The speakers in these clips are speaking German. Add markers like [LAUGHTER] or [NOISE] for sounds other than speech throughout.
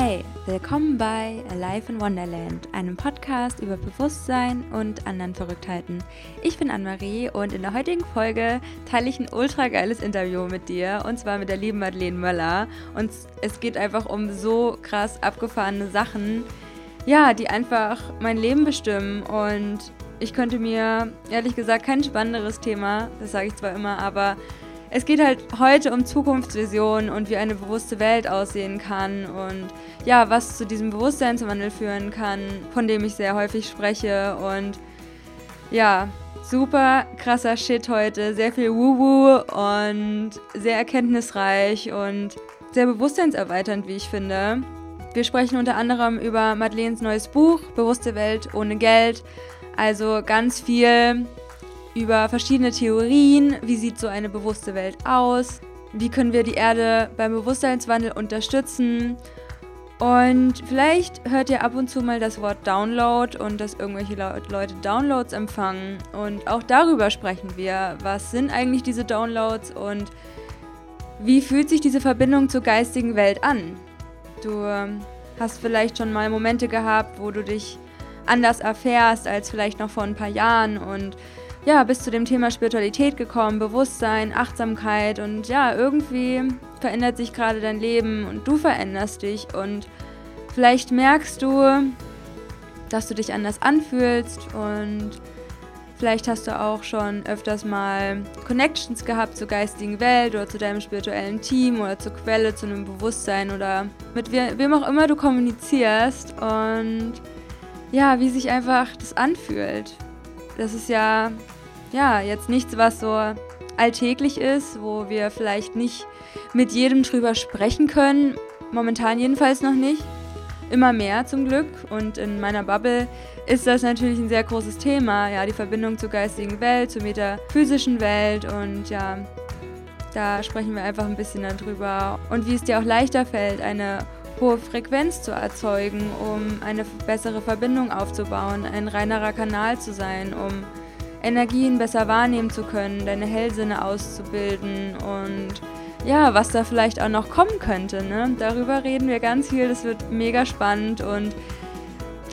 Hey, willkommen bei Alive in Wonderland, einem Podcast über Bewusstsein und anderen Verrücktheiten. Ich bin Anne-Marie und in der heutigen Folge teile ich ein ultra geiles Interview mit dir und zwar mit der lieben Madeleine Möller. Und es geht einfach um so krass abgefahrene Sachen, ja, die einfach mein Leben bestimmen und ich könnte mir ehrlich gesagt kein spannenderes Thema, das sage ich zwar immer, aber es geht halt heute um Zukunftsvisionen und wie eine bewusste Welt aussehen kann und ja, was zu diesem Bewusstseinswandel führen kann, von dem ich sehr häufig spreche und ja, super krasser Shit heute, sehr viel Wuhu und sehr erkenntnisreich und sehr bewusstseinserweiternd, wie ich finde. Wir sprechen unter anderem über Madeleines neues Buch Bewusste Welt ohne Geld, also ganz viel über verschiedene Theorien, wie sieht so eine bewusste Welt aus, wie können wir die Erde beim Bewusstseinswandel unterstützen. Und vielleicht hört ihr ab und zu mal das Wort Download und dass irgendwelche Leute Downloads empfangen. Und auch darüber sprechen wir. Was sind eigentlich diese Downloads und wie fühlt sich diese Verbindung zur geistigen Welt an? Du ähm, hast vielleicht schon mal Momente gehabt, wo du dich anders erfährst als vielleicht noch vor ein paar Jahren und ja, bis zu dem Thema Spiritualität gekommen, Bewusstsein, Achtsamkeit und ja, irgendwie verändert sich gerade dein Leben und du veränderst dich und vielleicht merkst du, dass du dich anders anfühlst und vielleicht hast du auch schon öfters mal Connections gehabt zur geistigen Welt oder zu deinem spirituellen Team oder zur Quelle, zu einem Bewusstsein oder mit wem auch immer du kommunizierst und ja, wie sich einfach das anfühlt das ist ja, ja jetzt nichts, was so alltäglich ist, wo wir vielleicht nicht mit jedem drüber sprechen können. Momentan jedenfalls noch nicht. Immer mehr zum Glück. Und in meiner Bubble ist das natürlich ein sehr großes Thema. Ja, die Verbindung zur geistigen Welt, zur metaphysischen Welt. Und ja, da sprechen wir einfach ein bisschen darüber. Und wie es dir auch leichter fällt, eine hohe Frequenz zu erzeugen, um eine bessere Verbindung aufzubauen, ein reinerer Kanal zu sein, um Energien besser wahrnehmen zu können, deine Hellsinne auszubilden und ja, was da vielleicht auch noch kommen könnte. Ne? Darüber reden wir ganz viel, das wird mega spannend und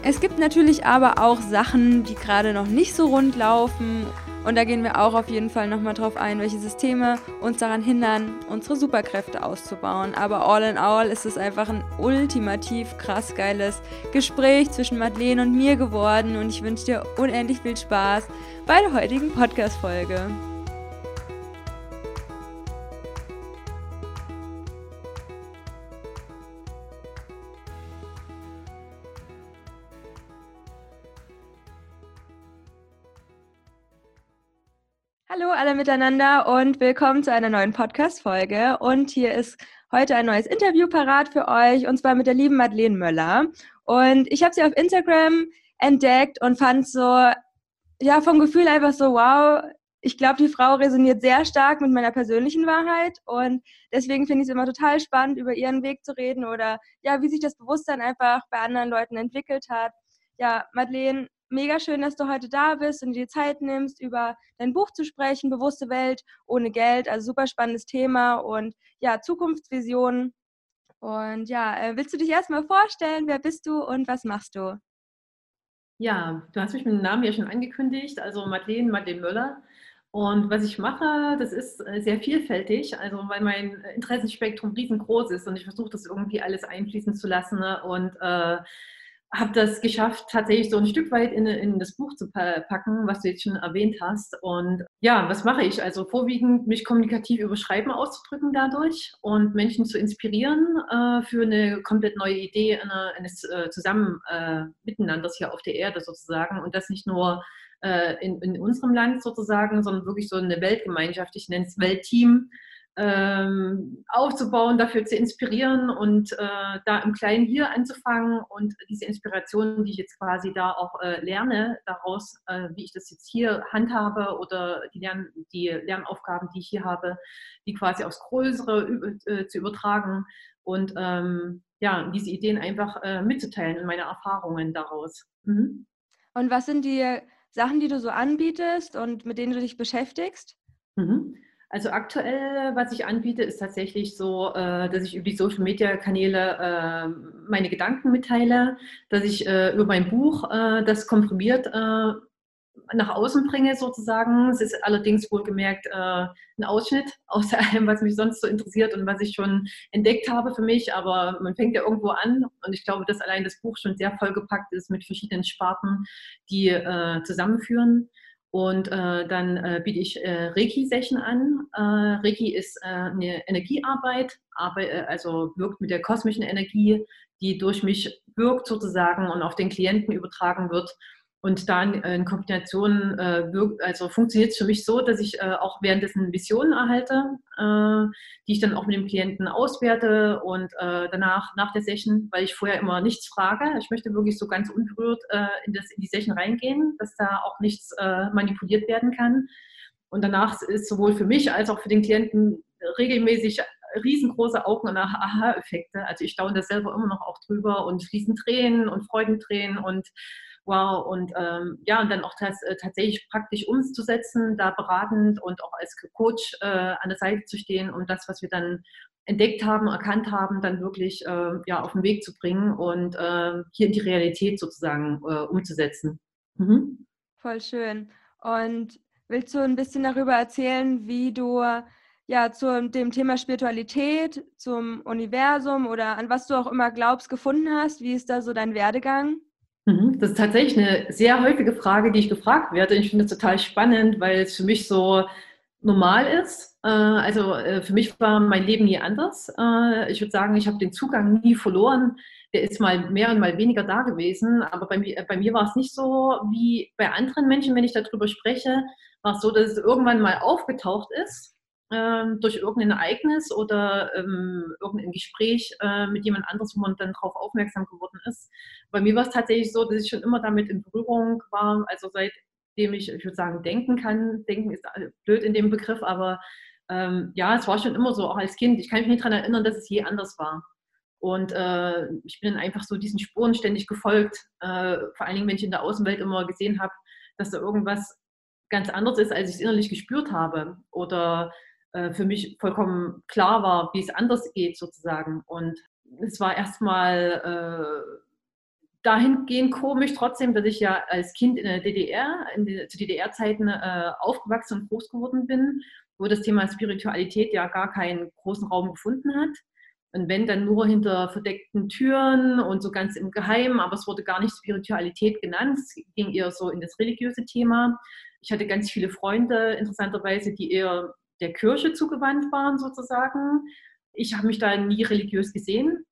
es gibt natürlich aber auch Sachen, die gerade noch nicht so rund laufen und da gehen wir auch auf jeden Fall nochmal drauf ein, welche Systeme uns daran hindern, unsere Superkräfte auszubauen. Aber all in all ist es einfach ein ultimativ krass geiles Gespräch zwischen Madeleine und mir geworden. Und ich wünsche dir unendlich viel Spaß bei der heutigen Podcast-Folge. Hallo alle miteinander und willkommen zu einer neuen Podcast-Folge. Und hier ist heute ein neues Interview parat für euch und zwar mit der lieben Madeleine Möller. Und ich habe sie auf Instagram entdeckt und fand so, ja, vom Gefühl einfach so, wow, ich glaube, die Frau resoniert sehr stark mit meiner persönlichen Wahrheit und deswegen finde ich es immer total spannend, über ihren Weg zu reden oder ja, wie sich das Bewusstsein einfach bei anderen Leuten entwickelt hat. Ja, Madeleine, mega schön, dass du heute da bist und dir Zeit nimmst, über dein Buch zu sprechen, Bewusste Welt ohne Geld. Also super spannendes Thema und ja, Zukunftsvisionen. Und ja, äh, willst du dich erstmal vorstellen? Wer bist du und was machst du? Ja, du hast mich mit dem Namen ja schon angekündigt, also Madeleine, Madeleine Möller. Und was ich mache, das ist äh, sehr vielfältig, also weil mein Interessenspektrum riesengroß ist und ich versuche das irgendwie alles einfließen zu lassen ne? und äh, habe das geschafft, tatsächlich so ein Stück weit in, in, das Buch zu packen, was du jetzt schon erwähnt hast. Und ja, was mache ich? Also vorwiegend mich kommunikativ über Schreiben auszudrücken dadurch und Menschen zu inspirieren äh, für eine komplett neue Idee eine, eines äh, Zusammen äh, Miteinanders hier auf der Erde sozusagen. Und das nicht nur äh, in, in unserem Land sozusagen, sondern wirklich so eine Weltgemeinschaft. Ich nenne es Weltteam ähm, aufzubauen, dafür zu inspirieren und äh, da im Kleinen hier anzufangen und diese Inspiration, die ich jetzt quasi da auch äh, lerne, daraus, äh, wie ich das jetzt hier handhabe oder die, Lern die Lernaufgaben, die ich hier habe, die quasi aufs Größere äh, zu übertragen und ähm, ja, diese Ideen einfach äh, mitzuteilen und meine Erfahrungen daraus. Mhm. Und was sind die Sachen, die du so anbietest und mit denen du dich beschäftigst? Mhm. Also aktuell, was ich anbiete, ist tatsächlich so, äh, dass ich über die Social-Media-Kanäle äh, meine Gedanken mitteile, dass ich äh, über mein Buch das komprimiert nach außen bringe sozusagen. Es ist allerdings wohlgemerkt ein Ausschnitt [LAUGHS] aus allem, was mich sonst so interessiert und was ich schon entdeckt habe für mich. Aber man fängt ja irgendwo an und ich glaube, dass allein das Buch schon sehr vollgepackt ist mit verschiedenen Sparten, die zusammenführen. Und äh, dann äh, biete ich äh, Reiki-Session an. Äh, Reiki ist äh, eine Energiearbeit, aber, äh, also wirkt mit der kosmischen Energie, die durch mich wirkt sozusagen und auf den Klienten übertragen wird. Und dann in Kombination äh, also funktioniert es für mich so, dass ich äh, auch währenddessen Visionen erhalte, äh, die ich dann auch mit dem Klienten auswerte und äh, danach, nach der Session, weil ich vorher immer nichts frage. Ich möchte wirklich so ganz unberührt äh, in, das, in die Session reingehen, dass da auch nichts äh, manipuliert werden kann. Und danach ist sowohl für mich als auch für den Klienten regelmäßig riesengroße Augen- und Aha-Effekte. Also ich staune da selber immer noch auch drüber und fließen Tränen und Freudentränen und wow, und ähm, ja, und dann auch das, äh, tatsächlich praktisch umzusetzen, da beratend und auch als Coach äh, an der Seite zu stehen und das, was wir dann entdeckt haben, erkannt haben, dann wirklich äh, ja, auf den Weg zu bringen und äh, hier in die Realität sozusagen äh, umzusetzen. Mhm. Voll schön. Und willst du ein bisschen darüber erzählen, wie du ja zu dem Thema Spiritualität, zum Universum oder an was du auch immer glaubst, gefunden hast? Wie ist da so dein Werdegang? Mhm. Das ist tatsächlich eine sehr häufige Frage, die ich gefragt werde. Ich finde es total spannend, weil es für mich so normal ist. Äh, also äh, für mich war mein Leben nie anders. Äh, ich würde sagen, ich habe den Zugang nie verloren. Der ist mal mehr und mal weniger da gewesen. Aber bei mir, bei mir war es nicht so wie bei anderen Menschen, wenn ich darüber spreche, war es so, dass es irgendwann mal aufgetaucht ist ähm, durch irgendein Ereignis oder ähm, irgendein Gespräch äh, mit jemand anderes, wo man dann darauf aufmerksam geworden ist. Bei mir war es tatsächlich so, dass ich schon immer damit in Berührung war, also seitdem ich, ich würde sagen, denken kann. Denken ist blöd in dem Begriff, aber ähm, ja, es war schon immer so, auch als Kind. Ich kann mich nicht daran erinnern, dass es je anders war. Und äh, ich bin dann einfach so diesen Spuren ständig gefolgt. Äh, vor allen Dingen, wenn ich in der Außenwelt immer gesehen habe, dass da irgendwas ganz anders ist, als ich es innerlich gespürt habe. Oder äh, für mich vollkommen klar war, wie es anders geht sozusagen. Und es war erstmal äh, dahingehend komisch trotzdem, dass ich ja als Kind in der DDR, in die, zu DDR-Zeiten äh, aufgewachsen und groß geworden bin, wo das Thema Spiritualität ja gar keinen großen Raum gefunden hat. Und wenn, dann nur hinter verdeckten Türen und so ganz im Geheimen, aber es wurde gar nicht Spiritualität genannt, es ging eher so in das religiöse Thema. Ich hatte ganz viele Freunde, interessanterweise, die eher der Kirche zugewandt waren sozusagen. Ich habe mich da nie religiös gesehen.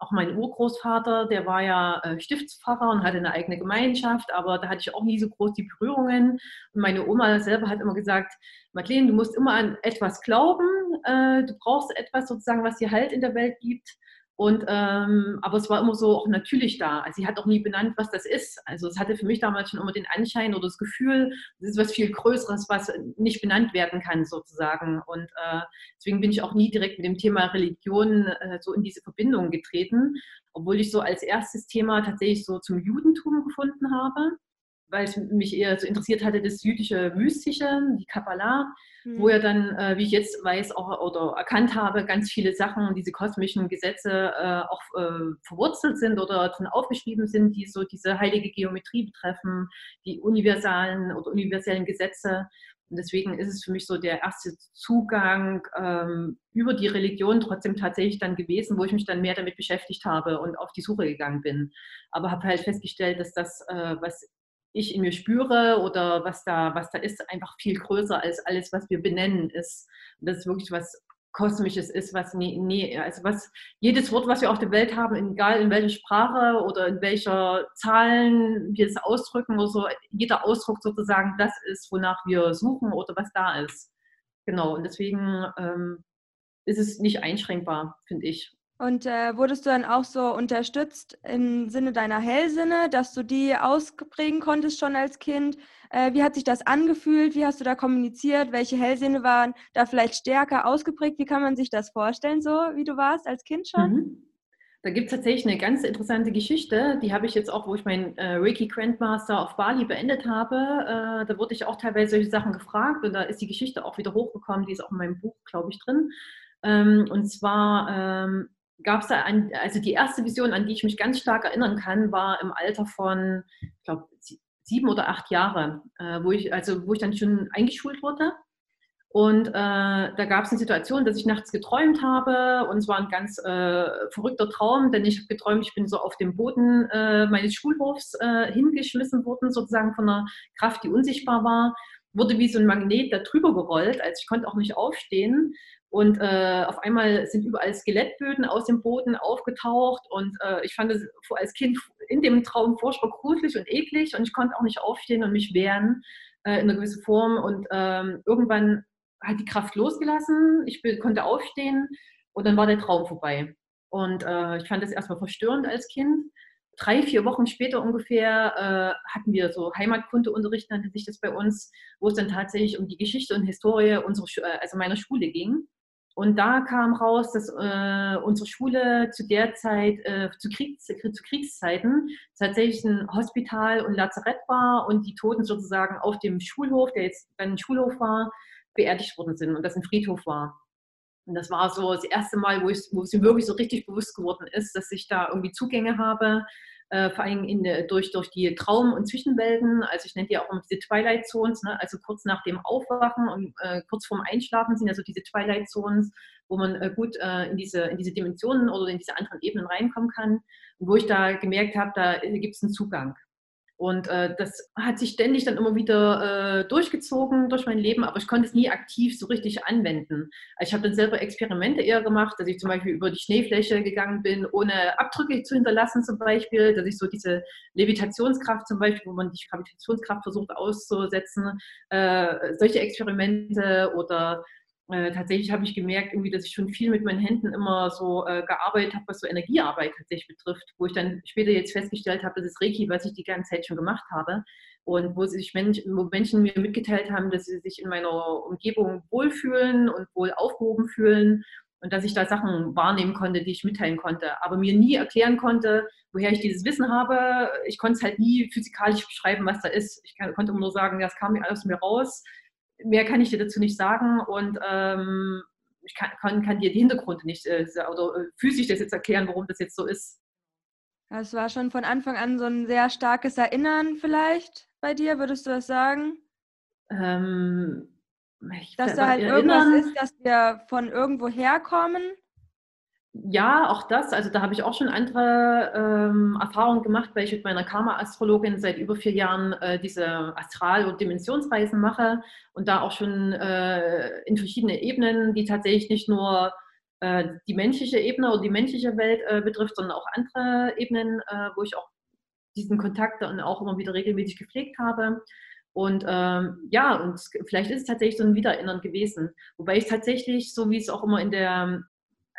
Auch mein Urgroßvater, der war ja äh, Stiftspfarrer und hatte eine eigene Gemeinschaft, aber da hatte ich auch nie so groß die Berührungen. Und meine Oma selber hat immer gesagt, Madeleine, du musst immer an etwas glauben, äh, du brauchst etwas sozusagen, was dir Halt in der Welt gibt. Und, ähm, aber es war immer so auch natürlich da. Also sie hat auch nie benannt, was das ist. Also es hatte für mich damals schon immer den Anschein oder das Gefühl, es ist was viel Größeres, was nicht benannt werden kann sozusagen. Und äh, deswegen bin ich auch nie direkt mit dem Thema Religion äh, so in diese Verbindung getreten, obwohl ich so als erstes Thema tatsächlich so zum Judentum gefunden habe weil es mich eher so interessiert hatte, das jüdische Mystische, die Kabbalah, mhm. wo ja dann, äh, wie ich jetzt weiß auch, oder erkannt habe, ganz viele Sachen, diese kosmischen Gesetze äh, auch äh, verwurzelt sind oder drin aufgeschrieben sind, die so diese heilige Geometrie betreffen, die universalen oder universellen Gesetze. Und deswegen ist es für mich so der erste Zugang ähm, über die Religion trotzdem tatsächlich dann gewesen, wo ich mich dann mehr damit beschäftigt habe und auf die Suche gegangen bin. Aber habe halt festgestellt, dass das, äh, was ich in mir spüre oder was da, was da ist, einfach viel größer als alles, was wir benennen ist. Und das ist wirklich was Kosmisches ist, was nie, nie, also was jedes Wort, was wir auf der Welt haben, egal in welcher Sprache oder in welcher Zahlen wir es ausdrücken oder so, jeder Ausdruck sozusagen das ist, wonach wir suchen oder was da ist. Genau, und deswegen ähm, ist es nicht einschränkbar, finde ich. Und äh, wurdest du dann auch so unterstützt im Sinne deiner Hellsinne, dass du die ausprägen konntest schon als Kind? Äh, wie hat sich das angefühlt? Wie hast du da kommuniziert? Welche Hellsinne waren da vielleicht stärker ausgeprägt? Wie kann man sich das vorstellen, so wie du warst als Kind schon? Mhm. Da gibt es tatsächlich eine ganz interessante Geschichte. Die habe ich jetzt auch, wo ich meinen äh, Reiki Grandmaster auf Bali beendet habe. Äh, da wurde ich auch teilweise solche Sachen gefragt und da ist die Geschichte auch wieder hochgekommen. Die ist auch in meinem Buch, glaube ich, drin. Ähm, und zwar ähm, gab es da, ein, also die erste Vision, an die ich mich ganz stark erinnern kann, war im Alter von, ich glaube, sieben oder acht Jahre, äh, wo ich, also wo ich dann schon eingeschult wurde. Und äh, da gab es eine Situation, dass ich nachts geträumt habe. Und es war ein ganz äh, verrückter Traum, denn ich habe geträumt, ich bin so auf dem Boden äh, meines Schulhofs äh, hingeschmissen worden, sozusagen von einer Kraft, die unsichtbar war, wurde wie so ein Magnet da drüber gerollt, also ich konnte auch nicht aufstehen und äh, auf einmal sind überall Skelettböden aus dem Boden aufgetaucht und äh, ich fand es als Kind in dem Traum furchtbar gruselig und eklig und ich konnte auch nicht aufstehen und mich wehren in einer gewissen Form und ähm, irgendwann hat die Kraft losgelassen, ich konnte aufstehen und dann war der Traum vorbei. Und äh, ich fand das erstmal verstörend als Kind. Drei, vier Wochen später ungefähr äh, hatten wir so Heimatkundeunterricht, nannte sich das bei uns, wo es dann tatsächlich um die Geschichte und Historie unserer, äh, also meiner Schule ging. Und da kam raus, dass äh, unsere Schule zu der Zeit, äh, zu, Kriegs-, zu, Kriegszeiten, tatsächlich ein Hospital und Lazarett war und die Toten sozusagen auf dem Schulhof, der jetzt ein Schulhof war, beerdigt worden sind und das ein Friedhof war. Und das war so das erste Mal, wo, ich, wo es mir wirklich so richtig bewusst geworden ist, dass ich da irgendwie Zugänge habe, äh, vor allem in, durch, durch die Traum- und Zwischenwelten. Also ich nenne die auch immer diese Twilight Zones, ne? also kurz nach dem Aufwachen und äh, kurz vorm Einschlafen sind also diese Twilight Zones, wo man äh, gut äh, in, diese, in diese Dimensionen oder in diese anderen Ebenen reinkommen kann. Wo ich da gemerkt habe, da gibt es einen Zugang. Und äh, das hat sich ständig dann immer wieder äh, durchgezogen durch mein Leben, aber ich konnte es nie aktiv so richtig anwenden. Ich habe dann selber Experimente eher gemacht, dass ich zum Beispiel über die Schneefläche gegangen bin, ohne Abdrücke zu hinterlassen zum Beispiel, dass ich so diese Levitationskraft zum Beispiel, wo man die Gravitationskraft versucht auszusetzen, äh, solche Experimente oder äh, tatsächlich habe ich gemerkt, irgendwie, dass ich schon viel mit meinen Händen immer so äh, gearbeitet habe, was so Energiearbeit tatsächlich betrifft, wo ich dann später jetzt festgestellt habe, das ist Reiki, was ich die ganze Zeit schon gemacht habe und wo sich Menschen, wo Menschen mir mitgeteilt haben, dass sie sich in meiner Umgebung wohlfühlen und wohl aufgehoben fühlen und dass ich da Sachen wahrnehmen konnte, die ich mitteilen konnte, aber mir nie erklären konnte, woher ich dieses Wissen habe. Ich konnte es halt nie physikalisch beschreiben, was da ist. Ich konnte immer nur sagen, das kam aus mir raus mehr kann ich dir dazu nicht sagen und ähm, ich kann, kann, kann, dir die Hintergründe nicht äh, oder äh, physisch das jetzt erklären, warum das jetzt so ist. Es war schon von Anfang an so ein sehr starkes Erinnern vielleicht bei dir, würdest du das sagen? Ähm, dass da halt irgendwas ist, dass wir von irgendwo herkommen ja, auch das. Also da habe ich auch schon andere ähm, Erfahrungen gemacht, weil ich mit meiner Karma-Astrologin seit über vier Jahren äh, diese Astral- und Dimensionsreisen mache und da auch schon äh, in verschiedene Ebenen, die tatsächlich nicht nur äh, die menschliche Ebene oder die menschliche Welt äh, betrifft, sondern auch andere Ebenen, äh, wo ich auch diesen Kontakt dann auch immer wieder regelmäßig gepflegt habe. Und ähm, ja, und vielleicht ist es tatsächlich so ein Wiedererinnern gewesen. Wobei ich tatsächlich, so wie es auch immer in der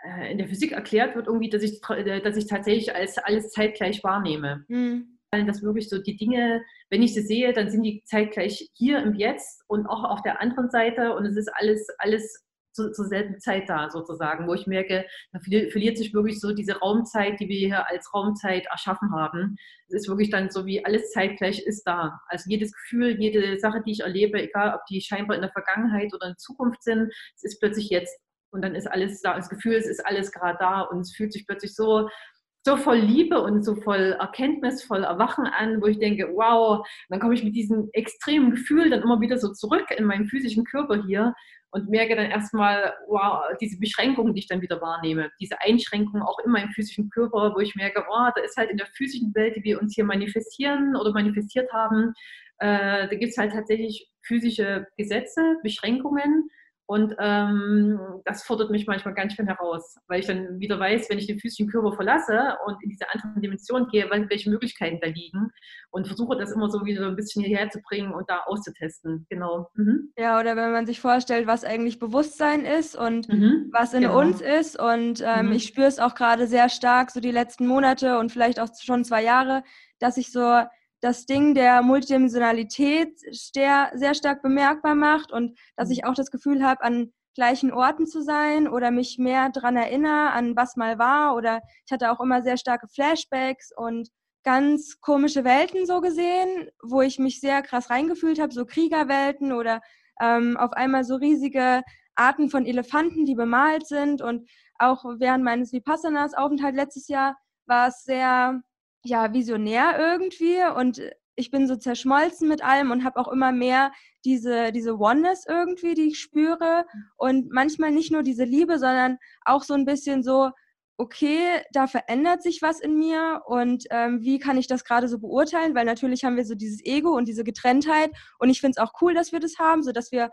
äh, in der Physik erklärt wird, irgendwie, dass ich, äh, dass ich tatsächlich als alles zeitgleich wahrnehme. Mhm. Dass wirklich so die Dinge, wenn ich sie sehe, dann sind die zeitgleich hier im Jetzt und auch auf der anderen Seite und es ist alles, alles zu, zur selben Zeit da sozusagen, wo ich merke, da verliert sich wirklich so diese Raumzeit, die wir hier als Raumzeit erschaffen haben. Es ist wirklich dann so wie alles zeitgleich ist da. Also jedes Gefühl, jede Sache, die ich erlebe, egal ob die scheinbar in der Vergangenheit oder in Zukunft sind, es ist plötzlich jetzt und dann ist alles da, das Gefühl, es ist alles gerade da und es fühlt sich plötzlich so, so voll Liebe und so voll Erkenntnis, voll Erwachen an, wo ich denke, wow, dann komme ich mit diesem extremen Gefühl dann immer wieder so zurück in meinen physischen Körper hier und merke dann erstmal, wow, diese Beschränkungen, die ich dann wieder wahrnehme, diese Einschränkungen auch in meinem physischen Körper, wo ich merke, wow, da ist halt in der physischen Welt, die wir uns hier manifestieren oder manifestiert haben, äh, da gibt es halt tatsächlich physische Gesetze, Beschränkungen, und ähm, das fordert mich manchmal ganz schön heraus, weil ich dann wieder weiß, wenn ich den physischen Körper verlasse und in diese anderen Dimensionen gehe, welche Möglichkeiten da liegen und versuche das immer so wieder ein bisschen hierher zu bringen und da auszutesten. Genau. Mhm. Ja, oder wenn man sich vorstellt, was eigentlich Bewusstsein ist und mhm. was in genau. uns ist. Und ähm, mhm. ich spüre es auch gerade sehr stark, so die letzten Monate und vielleicht auch schon zwei Jahre, dass ich so das Ding der Multidimensionalität sehr, sehr stark bemerkbar macht und dass ich auch das Gefühl habe, an gleichen Orten zu sein oder mich mehr daran erinnere, an was mal war. Oder ich hatte auch immer sehr starke Flashbacks und ganz komische Welten so gesehen, wo ich mich sehr krass reingefühlt habe, so Kriegerwelten oder ähm, auf einmal so riesige Arten von Elefanten, die bemalt sind. Und auch während meines Vipassanas-Aufenthalt letztes Jahr war es sehr ja, visionär irgendwie und ich bin so zerschmolzen mit allem und habe auch immer mehr diese, diese Oneness irgendwie, die ich spüre. Und manchmal nicht nur diese Liebe, sondern auch so ein bisschen so, okay, da verändert sich was in mir und ähm, wie kann ich das gerade so beurteilen? Weil natürlich haben wir so dieses Ego und diese Getrenntheit und ich finde es auch cool, dass wir das haben, so dass wir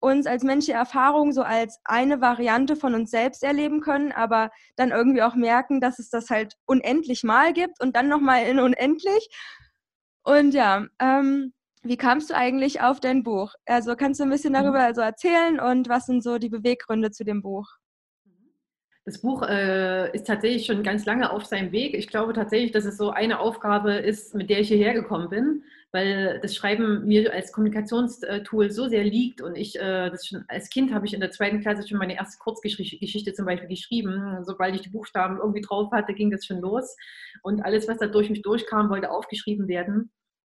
uns als menschliche Erfahrung so als eine Variante von uns selbst erleben können, aber dann irgendwie auch merken, dass es das halt unendlich mal gibt und dann nochmal in unendlich. Und ja, ähm, wie kamst du eigentlich auf dein Buch? Also kannst du ein bisschen darüber also erzählen und was sind so die Beweggründe zu dem Buch? Das Buch äh, ist tatsächlich schon ganz lange auf seinem Weg. Ich glaube tatsächlich, dass es so eine Aufgabe ist, mit der ich hierher gekommen bin, weil das Schreiben mir als Kommunikationstool so sehr liegt und ich, äh, das schon als Kind habe ich in der zweiten Klasse schon meine erste Kurzgeschichte zum Beispiel geschrieben. Sobald ich die Buchstaben irgendwie drauf hatte, ging das schon los und alles, was da durch mich durchkam, wollte aufgeschrieben werden.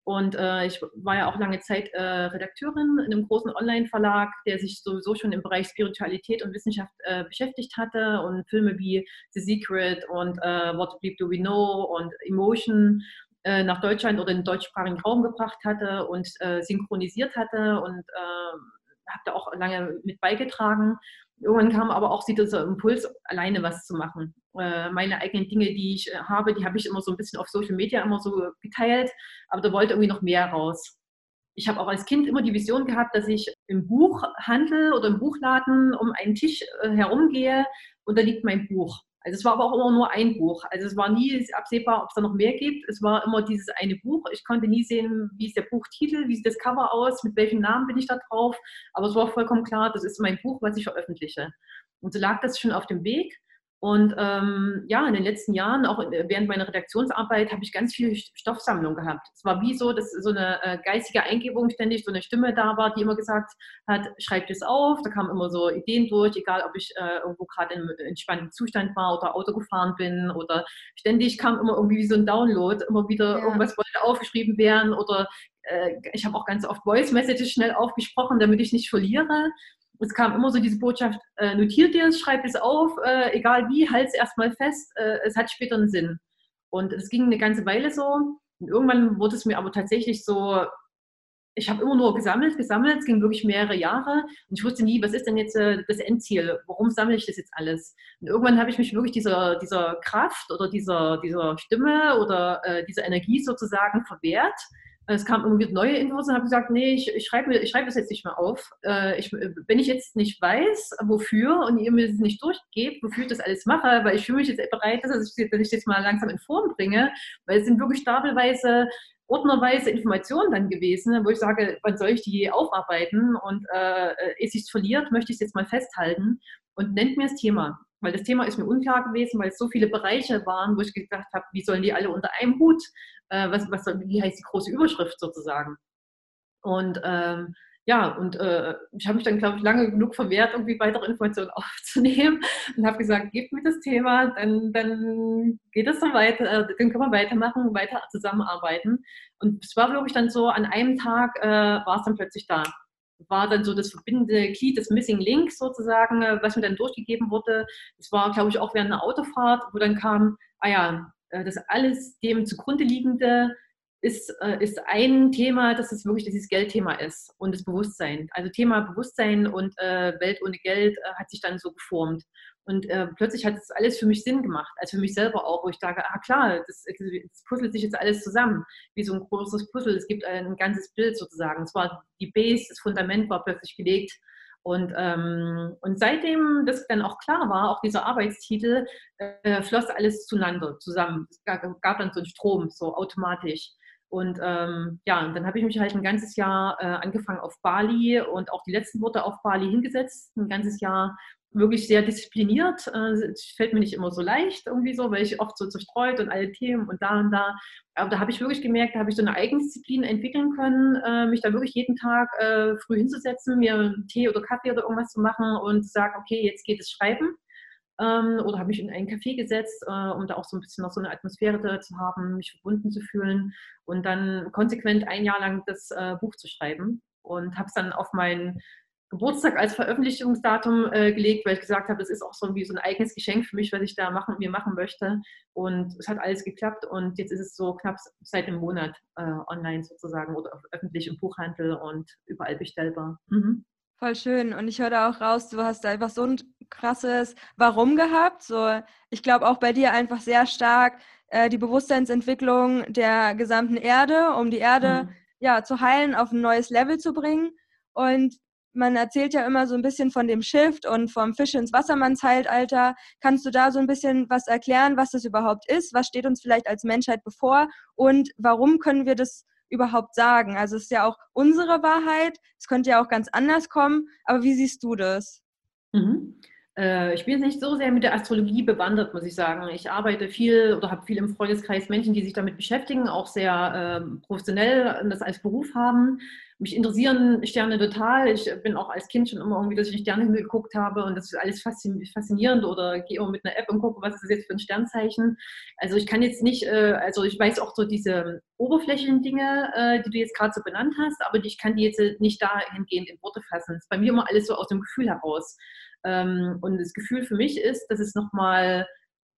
Und äh, ich war ja auch lange Zeit äh, Redakteurin in einem großen Online-Verlag, der sich sowieso schon im Bereich Spiritualität und Wissenschaft äh, beschäftigt hatte und Filme wie The Secret und äh, What Bleep Do We Know und Emotion äh, nach Deutschland oder in den deutschsprachigen Raum gebracht hatte und äh, synchronisiert hatte und habe da auch lange mit beigetragen. Irgendwann kam aber auch dieser Impuls, alleine was zu machen. Äh, meine eigenen Dinge, die ich äh, habe, die habe ich immer so ein bisschen auf Social Media immer so geteilt, aber da wollte irgendwie noch mehr raus. Ich habe auch als Kind immer die Vision gehabt, dass ich im Buchhandel oder im Buchladen um einen Tisch herumgehe und da liegt mein Buch. Also es war aber auch immer nur ein Buch. Also es war nie absehbar, ob es da noch mehr gibt. Es war immer dieses eine Buch. Ich konnte nie sehen, wie ist der Buchtitel, wie sieht das Cover aus, mit welchem Namen bin ich da drauf. Aber es war vollkommen klar, das ist mein Buch, was ich veröffentliche. Und so lag das schon auf dem Weg. Und ähm, ja, in den letzten Jahren, auch während meiner Redaktionsarbeit, habe ich ganz viel Stoffsammlung gehabt. Es war wie so, dass so eine äh, geistige Eingebung ständig, so eine Stimme da war, die immer gesagt hat, schreib das auf. Da kamen immer so Ideen durch, egal ob ich äh, irgendwo gerade im entspannten Zustand war oder Auto gefahren bin oder ständig kam immer irgendwie wie so ein Download, immer wieder ja. irgendwas wollte aufgeschrieben werden oder äh, ich habe auch ganz oft Voice Messages schnell aufgesprochen, damit ich nicht verliere es kam immer so diese Botschaft, äh, notiert dir es, schreib es auf, äh, egal wie, halt es erstmal fest, äh, es hat später einen Sinn. Und es ging eine ganze Weile so. Und irgendwann wurde es mir aber tatsächlich so, ich habe immer nur gesammelt, gesammelt, es ging wirklich mehrere Jahre und ich wusste nie, was ist denn jetzt äh, das Endziel, warum sammle ich das jetzt alles? Und irgendwann habe ich mich wirklich dieser, dieser Kraft oder dieser, dieser Stimme oder äh, dieser Energie sozusagen verwehrt es kam irgendwie neue Infos und habe gesagt, nee, ich, ich schreibe ich schreib das jetzt nicht mehr auf. Äh, ich, wenn ich jetzt nicht weiß, wofür und ihr mir das nicht durchgebt, wofür ich das alles mache, weil ich fühle mich jetzt bereit, dass ich, dass ich das mal langsam in Form bringe, weil es sind wirklich stapelweise ordnerweise Informationen dann gewesen, wo ich sage, wann soll ich die aufarbeiten und äh, es sich verliert, möchte ich es jetzt mal festhalten und nennt mir das Thema. Weil das Thema ist mir unklar gewesen, weil es so viele Bereiche waren, wo ich gedacht habe, wie sollen die alle unter einem Hut äh, was, was, wie heißt die große Überschrift sozusagen. Und ähm, ja, und äh, ich habe mich dann, glaube ich, lange genug verwehrt, irgendwie weitere Informationen [LAUGHS] aufzunehmen und habe gesagt, gebt mir das Thema, dann, dann geht es so weiter, äh, dann können wir weitermachen, weiter zusammenarbeiten. Und es war wirklich dann so, an einem Tag äh, war es dann plötzlich da. War dann so das verbindende Glied, das Missing Link sozusagen, äh, was mir dann durchgegeben wurde. Es war, glaube ich, auch während einer Autofahrt, wo dann kam, ah ja, äh, das alles dem zugrunde liegende ist, äh, ist ein Thema, dass es wirklich dieses Geldthema ist und das Bewusstsein. Also Thema Bewusstsein und Welt ohne Geld hat sich dann so geformt. Und äh, plötzlich hat es alles für mich Sinn gemacht, also für mich selber auch, wo ich sage, ah klar, das, das puzzelt sich jetzt alles zusammen, wie so ein großes Puzzle. Es gibt ein ganzes Bild sozusagen. Es war die Base, das Fundament war plötzlich gelegt und, ähm, und seitdem das dann auch klar war, auch dieser Arbeitstitel, äh, floss alles zueinander, zusammen. Es gab, gab, dann so einen Strom, so automatisch. Und ähm, ja, und dann habe ich mich halt ein ganzes Jahr äh, angefangen auf Bali und auch die letzten Worte auf Bali hingesetzt, ein ganzes Jahr wirklich sehr diszipliniert. Äh, es fällt mir nicht immer so leicht irgendwie so, weil ich oft so zerstreut und alle Themen und da und da. Aber da habe ich wirklich gemerkt, da habe ich so eine Eigendisziplin entwickeln können, äh, mich da wirklich jeden Tag äh, früh hinzusetzen, mir einen Tee oder Kaffee oder irgendwas zu machen und zu sagen, okay, jetzt geht es schreiben. Ähm, oder habe mich in einen Café gesetzt, um da auch so ein bisschen noch so eine Atmosphäre zu haben, mich verbunden zu fühlen und dann konsequent ein Jahr lang das Buch zu schreiben und habe es dann auf meinen Geburtstag als Veröffentlichungsdatum äh, gelegt, weil ich gesagt habe, das ist auch so wie so ein eigenes Geschenk für mich, was ich da machen, mir machen möchte. Und es hat alles geklappt und jetzt ist es so knapp seit einem Monat äh, online sozusagen oder öffentlich im Buchhandel und überall bestellbar. Mhm. Voll schön. Und ich höre da auch raus, du hast da einfach so ein krasses Warum gehabt. So, ich glaube auch bei dir einfach sehr stark äh, die Bewusstseinsentwicklung der gesamten Erde, um die Erde mhm. ja zu heilen, auf ein neues Level zu bringen. Und man erzählt ja immer so ein bisschen von dem Shift und vom Fisch ins Wassermannszeitalter. Kannst du da so ein bisschen was erklären, was das überhaupt ist? Was steht uns vielleicht als Menschheit bevor? Und warum können wir das überhaupt sagen? Also es ist ja auch unsere Wahrheit. Es könnte ja auch ganz anders kommen. Aber wie siehst du das? Mhm. Äh, ich bin nicht so sehr mit der Astrologie bewandert, muss ich sagen. Ich arbeite viel oder habe viel im Freundeskreis Menschen, die sich damit beschäftigen, auch sehr äh, professionell das als Beruf haben mich interessieren Sterne total. Ich bin auch als Kind schon immer irgendwie, in den Sternenhimmel geguckt habe und das ist alles faszinierend oder gehe auch mit einer App und gucke, was ist das jetzt für ein Sternzeichen. Also ich kann jetzt nicht, äh, also ich weiß auch so diese oberflächlichen Dinge, äh, die du jetzt gerade so benannt hast, aber ich kann die jetzt nicht dahingehend in Worte fassen. Das ist bei mir immer alles so aus dem Gefühl heraus. Ähm, und das Gefühl für mich ist, dass es nochmal,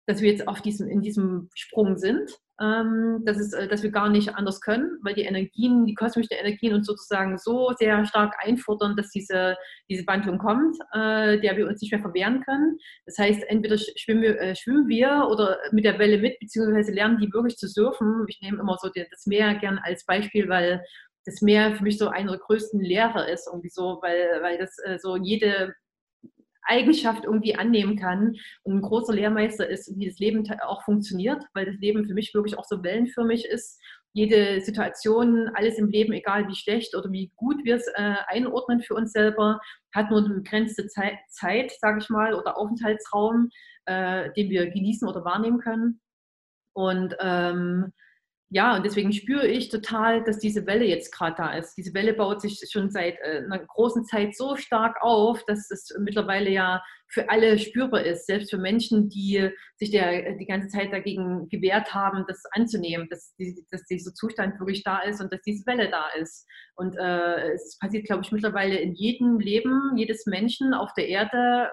dass wir jetzt auf diesem, in diesem Sprung sind ähm, dass, es, äh, dass wir gar nicht anders können, weil die Energien, die kosmischen Energien uns sozusagen so sehr stark einfordern, dass diese, diese Wandlung kommt, äh, der wir uns nicht mehr verwehren können. Das heißt, entweder schwimmen wir, äh, schwimmen wir oder mit der Welle mit, beziehungsweise lernen die wirklich zu surfen. Ich nehme immer so das Meer gern als Beispiel, weil das Meer für mich so eine der größten Lehrer ist, irgendwie so, weil, weil das so jede Eigenschaft irgendwie annehmen kann. Und ein großer Lehrmeister ist, wie das Leben auch funktioniert, weil das Leben für mich wirklich auch so wellenförmig ist. Jede Situation, alles im Leben, egal wie schlecht oder wie gut wir es äh, einordnen für uns selber, hat nur eine begrenzte Zeit, Zeit sage ich mal, oder Aufenthaltsraum, äh, den wir genießen oder wahrnehmen können. Und ähm, ja, und deswegen spüre ich total, dass diese Welle jetzt gerade da ist. Diese Welle baut sich schon seit äh, einer großen Zeit so stark auf, dass es mittlerweile ja für alle spürbar ist, selbst für Menschen, die sich der, die ganze Zeit dagegen gewehrt haben, das anzunehmen, dass, dass dieser Zustand wirklich da ist und dass diese Welle da ist. Und äh, es passiert, glaube ich, mittlerweile in jedem Leben jedes Menschen auf der Erde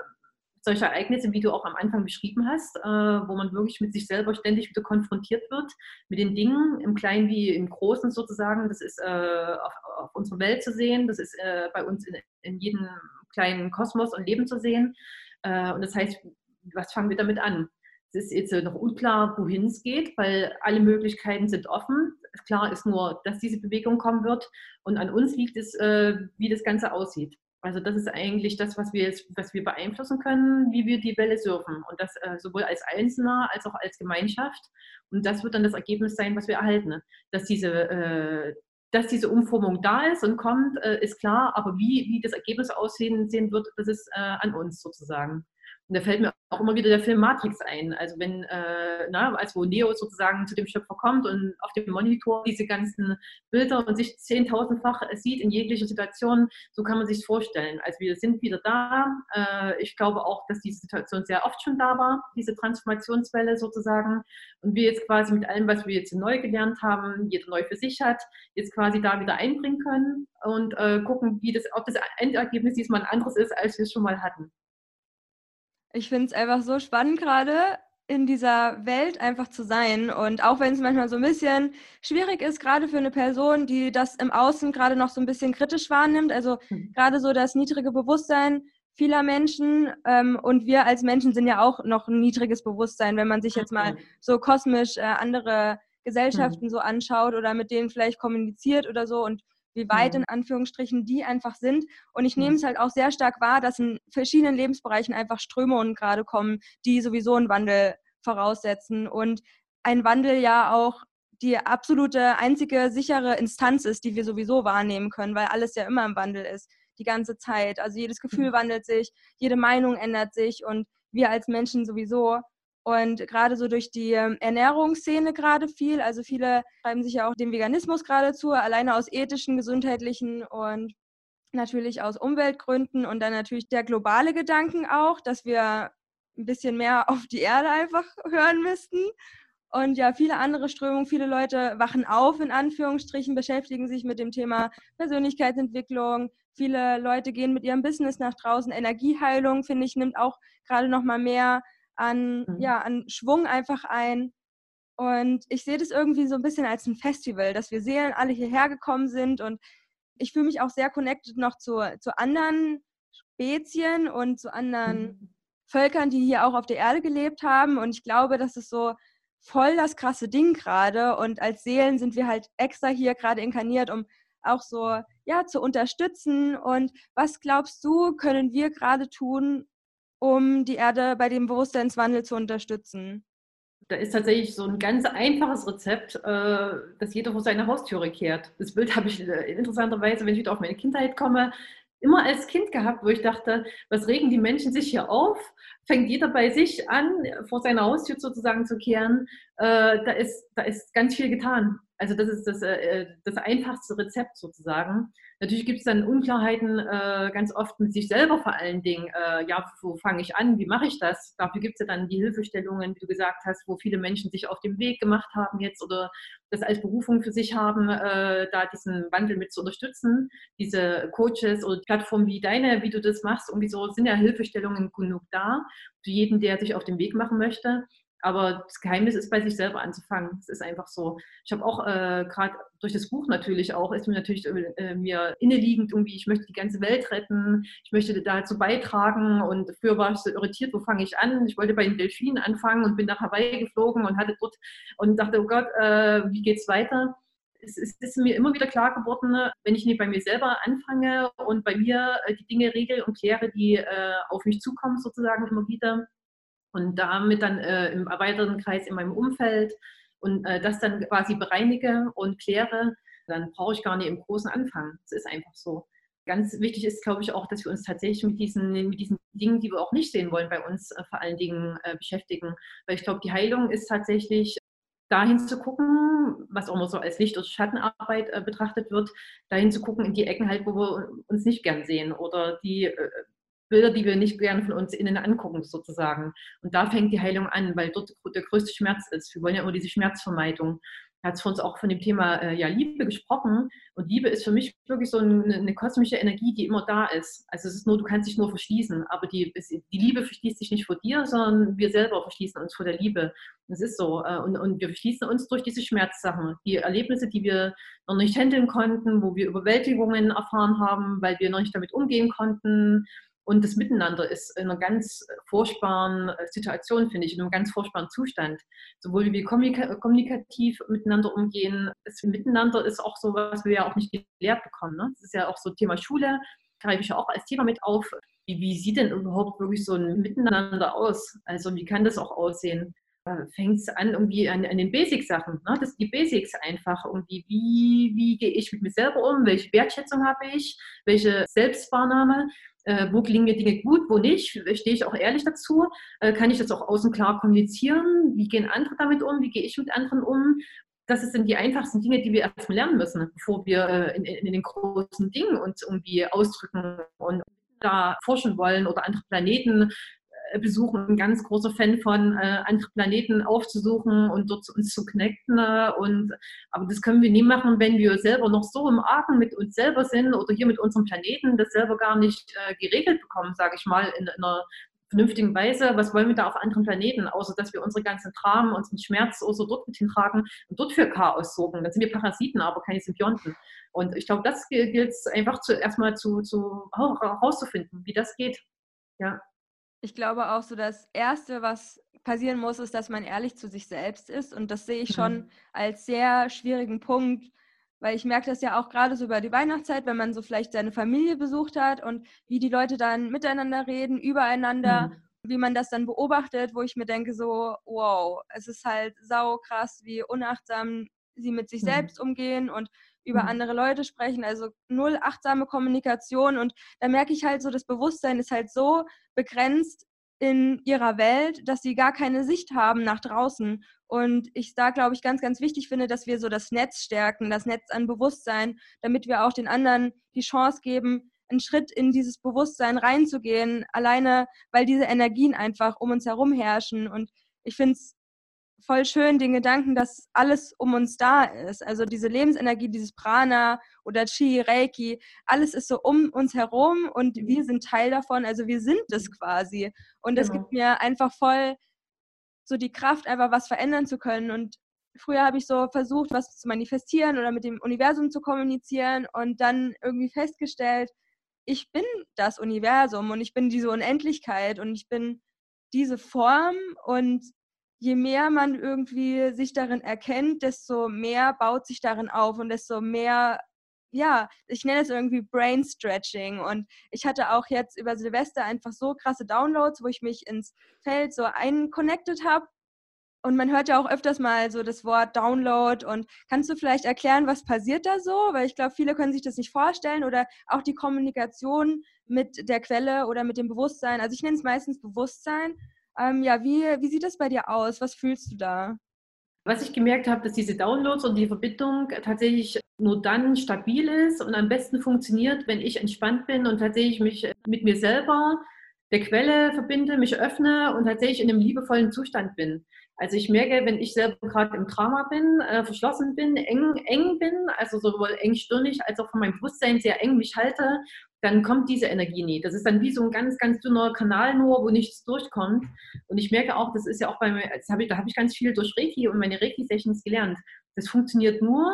solche Ereignisse, wie du auch am Anfang beschrieben hast, äh, wo man wirklich mit sich selber ständig wieder konfrontiert wird, mit den Dingen, im Kleinen wie im Großen sozusagen. Das ist äh, auf, auf unserer Welt zu sehen, das ist äh, bei uns in, in, jedem kleinen Kosmos und Leben zu sehen. Äh, und das heißt, was fangen wir damit an? Es ist jetzt noch unklar, wohin es geht, weil alle Möglichkeiten sind offen. Klar ist nur, dass diese Bewegung kommen wird. Und an uns liegt es, äh, wie das Ganze aussieht. Also das ist eigentlich das, was wir, was wir beeinflussen können, wie wir die Welle surfen. Und das äh, sowohl als Einzelner als auch als Gemeinschaft. Und das wird dann das Ergebnis sein, was wir erhalten. Dass diese, äh, dass diese Umformung da ist und kommt, äh, ist klar. Aber wie, wie das Ergebnis aussehen sehen wird, das ist äh, an uns sozusagen. Und da fällt mir auch immer wieder der Film Matrix ein. Also wenn, äh, na, als wo Neo sozusagen zu dem Schöpfer kommt und auf dem Monitor diese ganzen Bilder und sich zehntausendfach sieht in jeglicher Situation, so kann man sich vorstellen. Also wir sind wieder da. Äh, ich glaube auch, dass diese Situation sehr oft schon da war, diese Transformationswelle sozusagen. Und wir jetzt quasi mit allem, was wir jetzt neu gelernt haben, jeder neu für sich hat, jetzt quasi da wieder einbringen können und äh, gucken, wie das, ob das Endergebnis diesmal ein anderes ist, als wir es schon mal hatten. Ich finde es einfach so spannend gerade in dieser Welt einfach zu sein. Und auch wenn es manchmal so ein bisschen schwierig ist, gerade für eine Person, die das im Außen gerade noch so ein bisschen kritisch wahrnimmt, also mhm. gerade so das niedrige Bewusstsein vieler Menschen ähm, und wir als Menschen sind ja auch noch ein niedriges Bewusstsein, wenn man sich jetzt mal so kosmisch äh, andere Gesellschaften mhm. so anschaut oder mit denen vielleicht kommuniziert oder so und wie weit in Anführungsstrichen die einfach sind. Und ich nehme es halt auch sehr stark wahr, dass in verschiedenen Lebensbereichen einfach Strömungen gerade kommen, die sowieso einen Wandel voraussetzen und ein Wandel ja auch die absolute einzige sichere Instanz ist, die wir sowieso wahrnehmen können, weil alles ja immer im Wandel ist. die ganze Zeit. Also jedes Gefühl mhm. wandelt sich, jede Meinung ändert sich und wir als Menschen sowieso. Und gerade so durch die ähm, Ernährungsszene gerade viel, also viele schreiben sich ja auch dem Veganismus gerade zu, alleine aus ethischen, gesundheitlichen und natürlich aus Umweltgründen und dann natürlich der globale Gedanken auch, dass wir ein bisschen mehr [LAUGHS] auf die Erde einfach hören müssten. Und ja, viele andere Strömungen, viele Leute wachen auf, in Anführungsstrichen, beschäftigen sich mit dem Thema Persönlichkeitsentwicklung. Viele Leute gehen mit ihrem Business nach draußen. Energieheilung, finde ich, nimmt auch gerade noch mal mehr an, mhm. ja, an Schwung einfach ein. Und ich sehe das irgendwie so ein bisschen als ein Festival, dass wir Seelen alle hierher gekommen sind. Und ich fühle mich auch sehr connected noch zu, zu anderen Spezien und zu anderen mhm. Völkern, die hier auch auf der Erde gelebt haben. Und ich glaube, das ist so voll das krasse Ding gerade. Und als Seelen sind wir halt extra hier gerade inkarniert, um auch so ja zu unterstützen. Und was glaubst du, können wir gerade tun, um die Erde bei dem Bewusstseinswandel zu unterstützen? Da ist tatsächlich so ein ganz einfaches Rezept, äh, dass jeder vor seine Haustüre kehrt. Das Bild habe ich äh, interessanterweise, wenn ich wieder auf meine Kindheit komme, immer als Kind gehabt, wo ich dachte, was regen die Menschen sich hier auf? Fängt jeder bei sich an, vor seiner Haustür sozusagen zu kehren. Äh, da, ist, da ist ganz viel getan. Also das ist das, äh, das einfachste Rezept sozusagen. Natürlich gibt es dann Unklarheiten äh, ganz oft mit sich selber vor allen Dingen. Äh, ja, wo fange ich an? Wie mache ich das? Dafür gibt es ja dann die Hilfestellungen, wie du gesagt hast, wo viele Menschen sich auf den Weg gemacht haben jetzt oder das als Berufung für sich haben, äh, da diesen Wandel mit zu unterstützen. Diese Coaches oder Plattformen wie deine, wie du das machst, irgendwie so sind ja Hilfestellungen genug da für jeden, der sich auf den Weg machen möchte. Aber das Geheimnis ist, bei sich selber anzufangen. Es ist einfach so. Ich habe auch äh, gerade durch das Buch natürlich auch, ist mir natürlich äh, mir inneliegend irgendwie, ich möchte die ganze Welt retten, ich möchte dazu beitragen und früher war ich so irritiert, wo fange ich an? Ich wollte bei den Delfinen anfangen und bin nach Hawaii geflogen und hatte dort und dachte, oh Gott, äh, wie geht's weiter? Es ist mir immer wieder klar geworden, wenn ich nicht bei mir selber anfange und bei mir äh, die Dinge regel und kläre, die äh, auf mich zukommen, sozusagen immer wieder, und damit dann äh, im erweiterten Kreis in meinem Umfeld und das dann quasi bereinige und kläre, dann brauche ich gar nicht im Großen anfangen. Das ist einfach so. Ganz wichtig ist, glaube ich, auch, dass wir uns tatsächlich mit diesen, mit diesen Dingen, die wir auch nicht sehen wollen, bei uns äh, vor allen Dingen beschäftigen. Weil ich glaube, die Heilung ist tatsächlich dahin zu gucken, was auch immer so als Licht- oder Schattenarbeit äh, betrachtet wird, dahin zu gucken in die Ecken halt, wo wir uns nicht gern sehen oder die äh, Bilder, die wir nicht gerne von uns innen angucken, sozusagen. Und da fängt die Heilung an, weil dort der größte Schmerz ist. Wir wollen ja immer diese Schmerzvermeidung. Er hat vor uns auch von dem Thema äh, ja, Liebe gesprochen. Und Liebe ist für mich wirklich so eine, eine, kosmische Energie, die immer da ist. Also es ist nur, du kannst dich nur verschließen, aber die, die Liebe verschließt sich nicht vor dir, sondern wir selber verschließen uns vor der Liebe. Das ist so. Äh, und, und wir verschließen uns durch diese Schmerzsachen. Die Erlebnisse, die wir noch nicht handeln konnten, wo wir Überwältigungen erfahren haben, weil wir noch nicht damit umgehen konnten, und das Miteinander ist in einer ganz furchtbaren äh, Situation, finde ich, in einem ganz furchtbaren Zustand. Sowohl wie wir kommunikativ miteinander umgehen, das Miteinander ist auch so, was wir ja auch nicht gelehrt bekommen. Ne? Das ist ja auch so Thema Schule, greife ich ja auch als Thema mit auf. Wie, wie sieht denn überhaupt wirklich so ein Miteinander aus? Also wie kann das auch aussehen? fängt es an irgendwie an, an den Basic-Sachen. Ne? Das sind die Basics einfach irgendwie. Wie, wie gehe ich mit mir selber um? Welche Wertschätzung habe ich? Welche Selbstwahrnahme? Äh, wo gelingen mir Dinge gut, wo nicht? Stehe ich auch ehrlich dazu? Äh, kann ich das auch außen klar kommunizieren? Wie gehen andere damit um? Wie gehe ich mit anderen um? Das sind die einfachsten Dinge, die wir erstmal lernen müssen, bevor wir äh, in, in, den großen Dingen uns irgendwie ausdrücken und da forschen wollen oder andere Planeten besuchen, ein ganz großer Fan von, äh, andere Planeten aufzusuchen und dort uns zu connecten. Äh, und, aber das können wir nie machen, wenn wir selber noch so im Argen mit uns selber sind oder hier mit unserem Planeten das selber gar nicht äh, geregelt bekommen, sage ich mal, in, in, einer vernünftigen Weise. Was wollen wir da auf anderen Planeten, außer dass wir unsere ganzen Dramen, unseren Schmerz oder so dort mit hintragen und dort für Chaos sorgen. Dann sind wir Parasiten, aber keine Symbionten. Und ich glaube, das gilt es einfach zu, erstmal zu, zu, herauszufinden, wie das geht. Ja ich glaube auch so, das Erste, was passieren muss, ist, dass man ehrlich zu sich selbst ist. Und das sehe ich schon mhm. als sehr schwierigen Punkt, weil ich merke das ja auch gerade so über die Weihnachtszeit, wenn man so vielleicht seine Familie besucht hat und wie die Leute dann miteinander reden, übereinander, mhm. wie man das dann beobachtet, wo ich mir denke so, wow, es ist halt sau krass, wie unachtsam sie mit sich mhm. selbst umgehen und über mhm. andere Leute sprechen, also null achtsame Kommunikation. Und da merke ich halt so, das Bewusstsein ist halt so begrenzt in ihrer Welt, dass sie gar keine Sicht haben nach draußen. Und ich da, glaube ich, ganz, ganz wichtig finde, dass wir so das Netz stärken, das Netz an Bewusstsein, damit wir auch den anderen die Chance geben, einen Schritt in dieses Bewusstsein reinzugehen, alleine weil diese Energien einfach um uns herum herrschen. Und ich finde es voll schön, den Gedanken, dass alles um uns da ist. Also diese Lebensenergie, dieses Prana oder Chi, Reiki, alles ist so um uns herum und wir sind Teil davon. Also wir sind es quasi. Und das genau. gibt mir einfach voll so die Kraft, einfach was verändern zu können. Und früher habe ich so versucht, was zu manifestieren oder mit dem Universum zu kommunizieren und dann irgendwie festgestellt, ich bin das Universum und ich bin diese Unendlichkeit und ich bin diese Form und je mehr man irgendwie sich darin erkennt, desto mehr baut sich darin auf und desto mehr, ja, ich nenne es irgendwie Brain Stretching. Und ich hatte auch jetzt über Silvester einfach so krasse Downloads, wo ich mich ins Feld so einconnected habe. Und man hört ja auch öfters mal so das Wort Download. Und kannst du vielleicht erklären, was passiert da so? Weil ich glaube, viele können sich das nicht vorstellen. Oder auch die Kommunikation mit der Quelle oder mit dem Bewusstsein. Also ich nenne es meistens Bewusstsein. Ähm, ja, wie, wie sieht das bei dir aus? Was fühlst du da? Was ich gemerkt habe, dass diese Downloads und die Verbindung tatsächlich nur dann stabil ist und am besten funktioniert, wenn ich entspannt bin und tatsächlich mich mit mir selber, der Quelle verbinde, mich öffne und tatsächlich in einem liebevollen Zustand bin. Also ich merke, wenn ich selber gerade im Drama bin, äh, verschlossen bin, eng, eng bin, also sowohl engstirnig als auch von meinem Bewusstsein sehr eng mich halte, dann kommt diese Energie nie. Das ist dann wie so ein ganz, ganz dünner Kanal nur, wo nichts durchkommt. Und ich merke auch, das ist ja auch bei mir, hab ich, da habe ich ganz viel durch Reiki und meine Reiki-Sessions gelernt. Das funktioniert nur,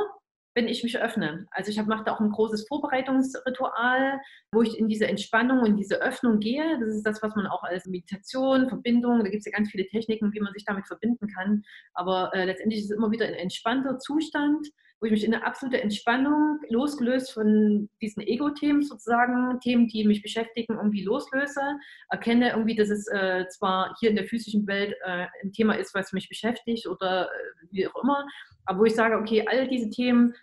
wenn ich mich öffne. Also ich mache da auch ein großes Vorbereitungsritual, wo ich in diese Entspannung und diese Öffnung gehe. Das ist das, was man auch als Meditation, Verbindung, da gibt es ja ganz viele Techniken, wie man sich damit verbinden kann. Aber äh, letztendlich ist es immer wieder ein entspannter Zustand, wo ich mich in eine absolute Entspannung, losgelöst von diesen Ego-Themen sozusagen, Themen, die mich beschäftigen, irgendwie loslöse, erkenne irgendwie, dass es äh, zwar hier in der physischen Welt äh, ein Thema ist, was mich beschäftigt oder äh, wie auch immer, aber wo ich sage, okay, all diese Themen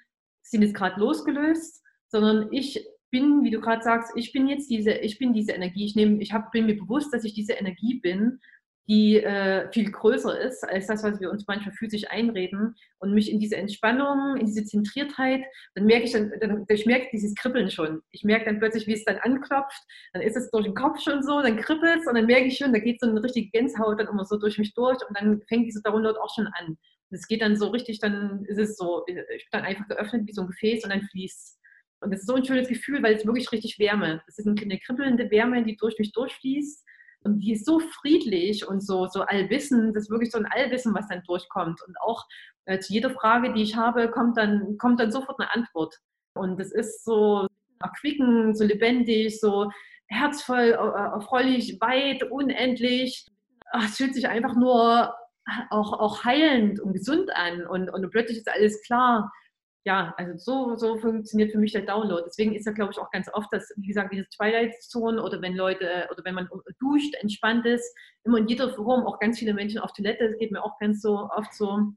sind jetzt gerade losgelöst, sondern ich bin, wie du gerade sagst, ich bin jetzt diese, ich bin diese Energie. Ich nehme, ich hab, bin mir bewusst, dass ich diese Energie bin die äh, viel größer ist als das, was wir uns manchmal physisch einreden und mich in diese Entspannung, in diese Zentriertheit, dann merke ich dann, dann ich merke dieses Kribbeln schon. Ich merke dann plötzlich, wie es dann anklopft, dann ist es durch den Kopf schon so, dann kribbelt es und dann merke ich schon, da geht so eine richtige Gänsehaut dann immer so durch mich durch und dann fängt diese Download auch schon an. Es geht dann so richtig, dann ist es so, ich bin dann einfach geöffnet wie so ein Gefäß und dann fließt und das ist so ein schönes Gefühl, weil es wirklich richtig Wärme. Es ist eine kribbelnde Wärme, die durch mich durchfließt und die ist so friedlich und so, so allwissend, das ist wirklich so ein Allwissen, was dann durchkommt. Und auch äh, zu jeder Frage, die ich habe, kommt dann, kommt dann sofort eine Antwort. Und es ist so erquickend, so lebendig, so herzvoll, erfreulich, weit, unendlich. Ach, es fühlt sich einfach nur auch, auch heilend und gesund an und, und plötzlich ist alles klar ja, also so, so funktioniert für mich der Download. Deswegen ist ja, glaube ich, auch ganz oft, dass, wie gesagt, diese Twilight Zone oder wenn Leute oder wenn man duscht, entspannt ist, immer in jeder Form, auch ganz viele Menschen auf Toilette, das geht mir auch ganz so oft so,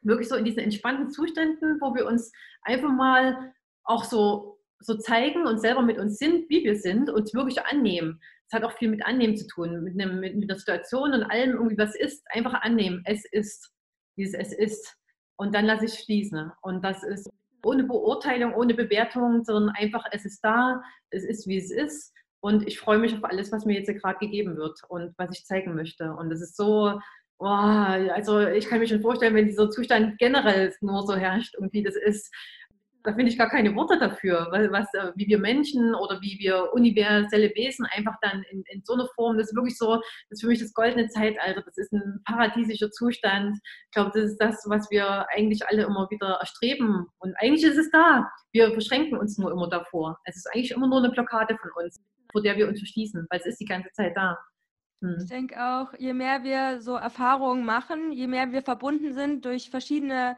wirklich so in diesen entspannten Zuständen, wo wir uns einfach mal auch so, so zeigen und selber mit uns sind, wie wir sind, und wirklich annehmen. Das hat auch viel mit Annehmen zu tun, mit, einem, mit, mit der Situation und allem irgendwie, was ist, einfach annehmen. Es ist, dieses Es ist und dann lasse ich fließen. Und das ist ohne Beurteilung, ohne Bewertung, sondern einfach, es ist da, es ist, wie es ist. Und ich freue mich auf alles, was mir jetzt gerade gegeben wird und was ich zeigen möchte. Und es ist so, oh, also ich kann mir schon vorstellen, wenn dieser Zustand generell nur so herrscht, irgendwie das ist, da finde ich gar keine Worte dafür, weil was, äh, wie wir Menschen oder wie wir universelle Wesen einfach dann in, in so einer Form, das ist wirklich so, das ist für mich das goldene Zeitalter, das ist ein paradiesischer Zustand. Ich glaube, das ist das, was wir eigentlich alle immer wieder erstreben. Und eigentlich ist es da. Wir beschränken uns nur immer davor. Es ist eigentlich immer nur eine Blockade von uns, vor der wir uns verschließen, weil es ist die ganze Zeit da. Hm. Ich denke auch, je mehr wir so Erfahrungen machen, je mehr wir verbunden sind durch verschiedene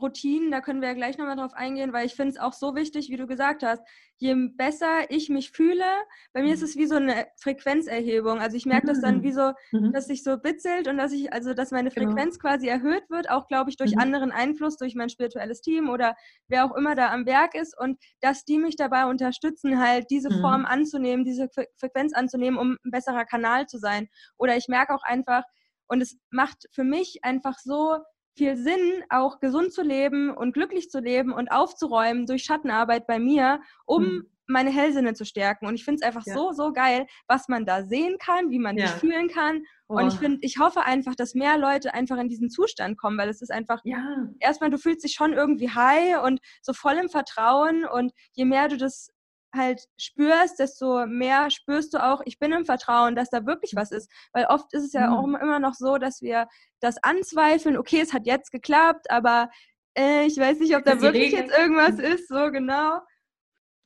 Routinen, da können wir ja gleich nochmal drauf eingehen, weil ich finde es auch so wichtig, wie du gesagt hast, je besser ich mich fühle, bei mir ist mhm. es wie so eine Frequenzerhebung. Also ich merke das dann wie so, mhm. dass sich so bitzelt und dass ich, also dass meine genau. Frequenz genau. quasi erhöht wird, auch glaube ich durch mhm. anderen Einfluss, durch mein spirituelles Team oder wer auch immer da am Werk ist und dass die mich dabei unterstützen, halt diese mhm. Form anzunehmen, diese Frequenz anzunehmen, um ein besserer Kanal zu sein. Oder ich merke auch einfach, und es macht für mich einfach so viel Sinn, auch gesund zu leben und glücklich zu leben und aufzuräumen durch Schattenarbeit bei mir, um mhm. meine Hellsinne zu stärken. Und ich finde es einfach ja. so, so geil, was man da sehen kann, wie man ja. sich fühlen kann. Oh. Und ich finde, ich hoffe einfach, dass mehr Leute einfach in diesen Zustand kommen, weil es ist einfach, ja. erstmal, du fühlst dich schon irgendwie high und so voll im Vertrauen. Und je mehr du das halt spürst, desto mehr spürst du auch, ich bin im Vertrauen, dass da wirklich was ist. Weil oft ist es ja mhm. auch immer noch so, dass wir das anzweifeln, okay, es hat jetzt geklappt, aber äh, ich weiß nicht, ob da wirklich jetzt irgendwas mhm. ist, so genau.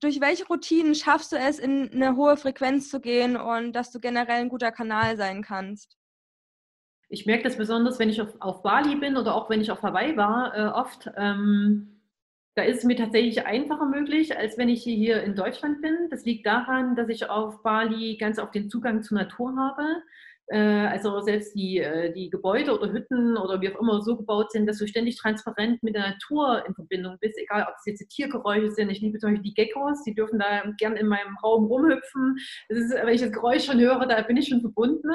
Durch welche Routinen schaffst du es, in eine hohe Frequenz zu gehen und dass du generell ein guter Kanal sein kannst? Ich merke das besonders, wenn ich auf, auf Bali bin oder auch wenn ich auf Hawaii war, äh, oft. Ähm, da ist es mir tatsächlich einfacher möglich, als wenn ich hier in Deutschland bin. Das liegt daran, dass ich auf Bali ganz auf den Zugang zur Natur habe. Äh, also selbst die, äh, die Gebäude oder Hütten oder wie auch immer so gebaut sind, dass du ständig transparent mit der Natur in Verbindung bist, egal ob es jetzt Tiergeräusche sind. Ich liebe zum Beispiel die Geckos, die dürfen da gern in meinem Raum rumhüpfen. Das ist, wenn ich das Geräusch schon höre, da bin ich schon verbunden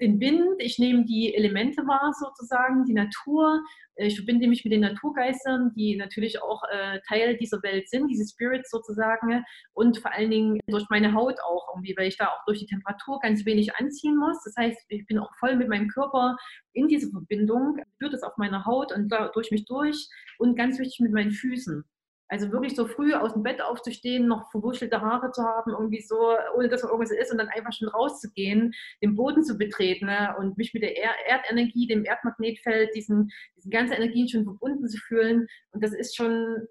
den Wind, ich nehme die Elemente wahr sozusagen, die Natur. Ich verbinde mich mit den Naturgeistern, die natürlich auch äh, Teil dieser Welt sind, diese Spirits sozusagen. Und vor allen Dingen durch meine Haut auch irgendwie, weil ich da auch durch die Temperatur ganz wenig anziehen muss. Das heißt, ich bin auch voll mit meinem Körper in dieser Verbindung, spürt es auf meiner Haut und durch mich durch und ganz wichtig mit meinen Füßen. Also wirklich so früh aus dem Bett aufzustehen, noch verwuschelte Haare zu haben, irgendwie so, ohne dass man irgendwas ist und dann einfach schon rauszugehen, den Boden zu betreten ne? und mich mit der er Erdenergie, dem Erdmagnetfeld, diesen, diesen ganzen Energien schon verbunden zu fühlen. Und das ist schon,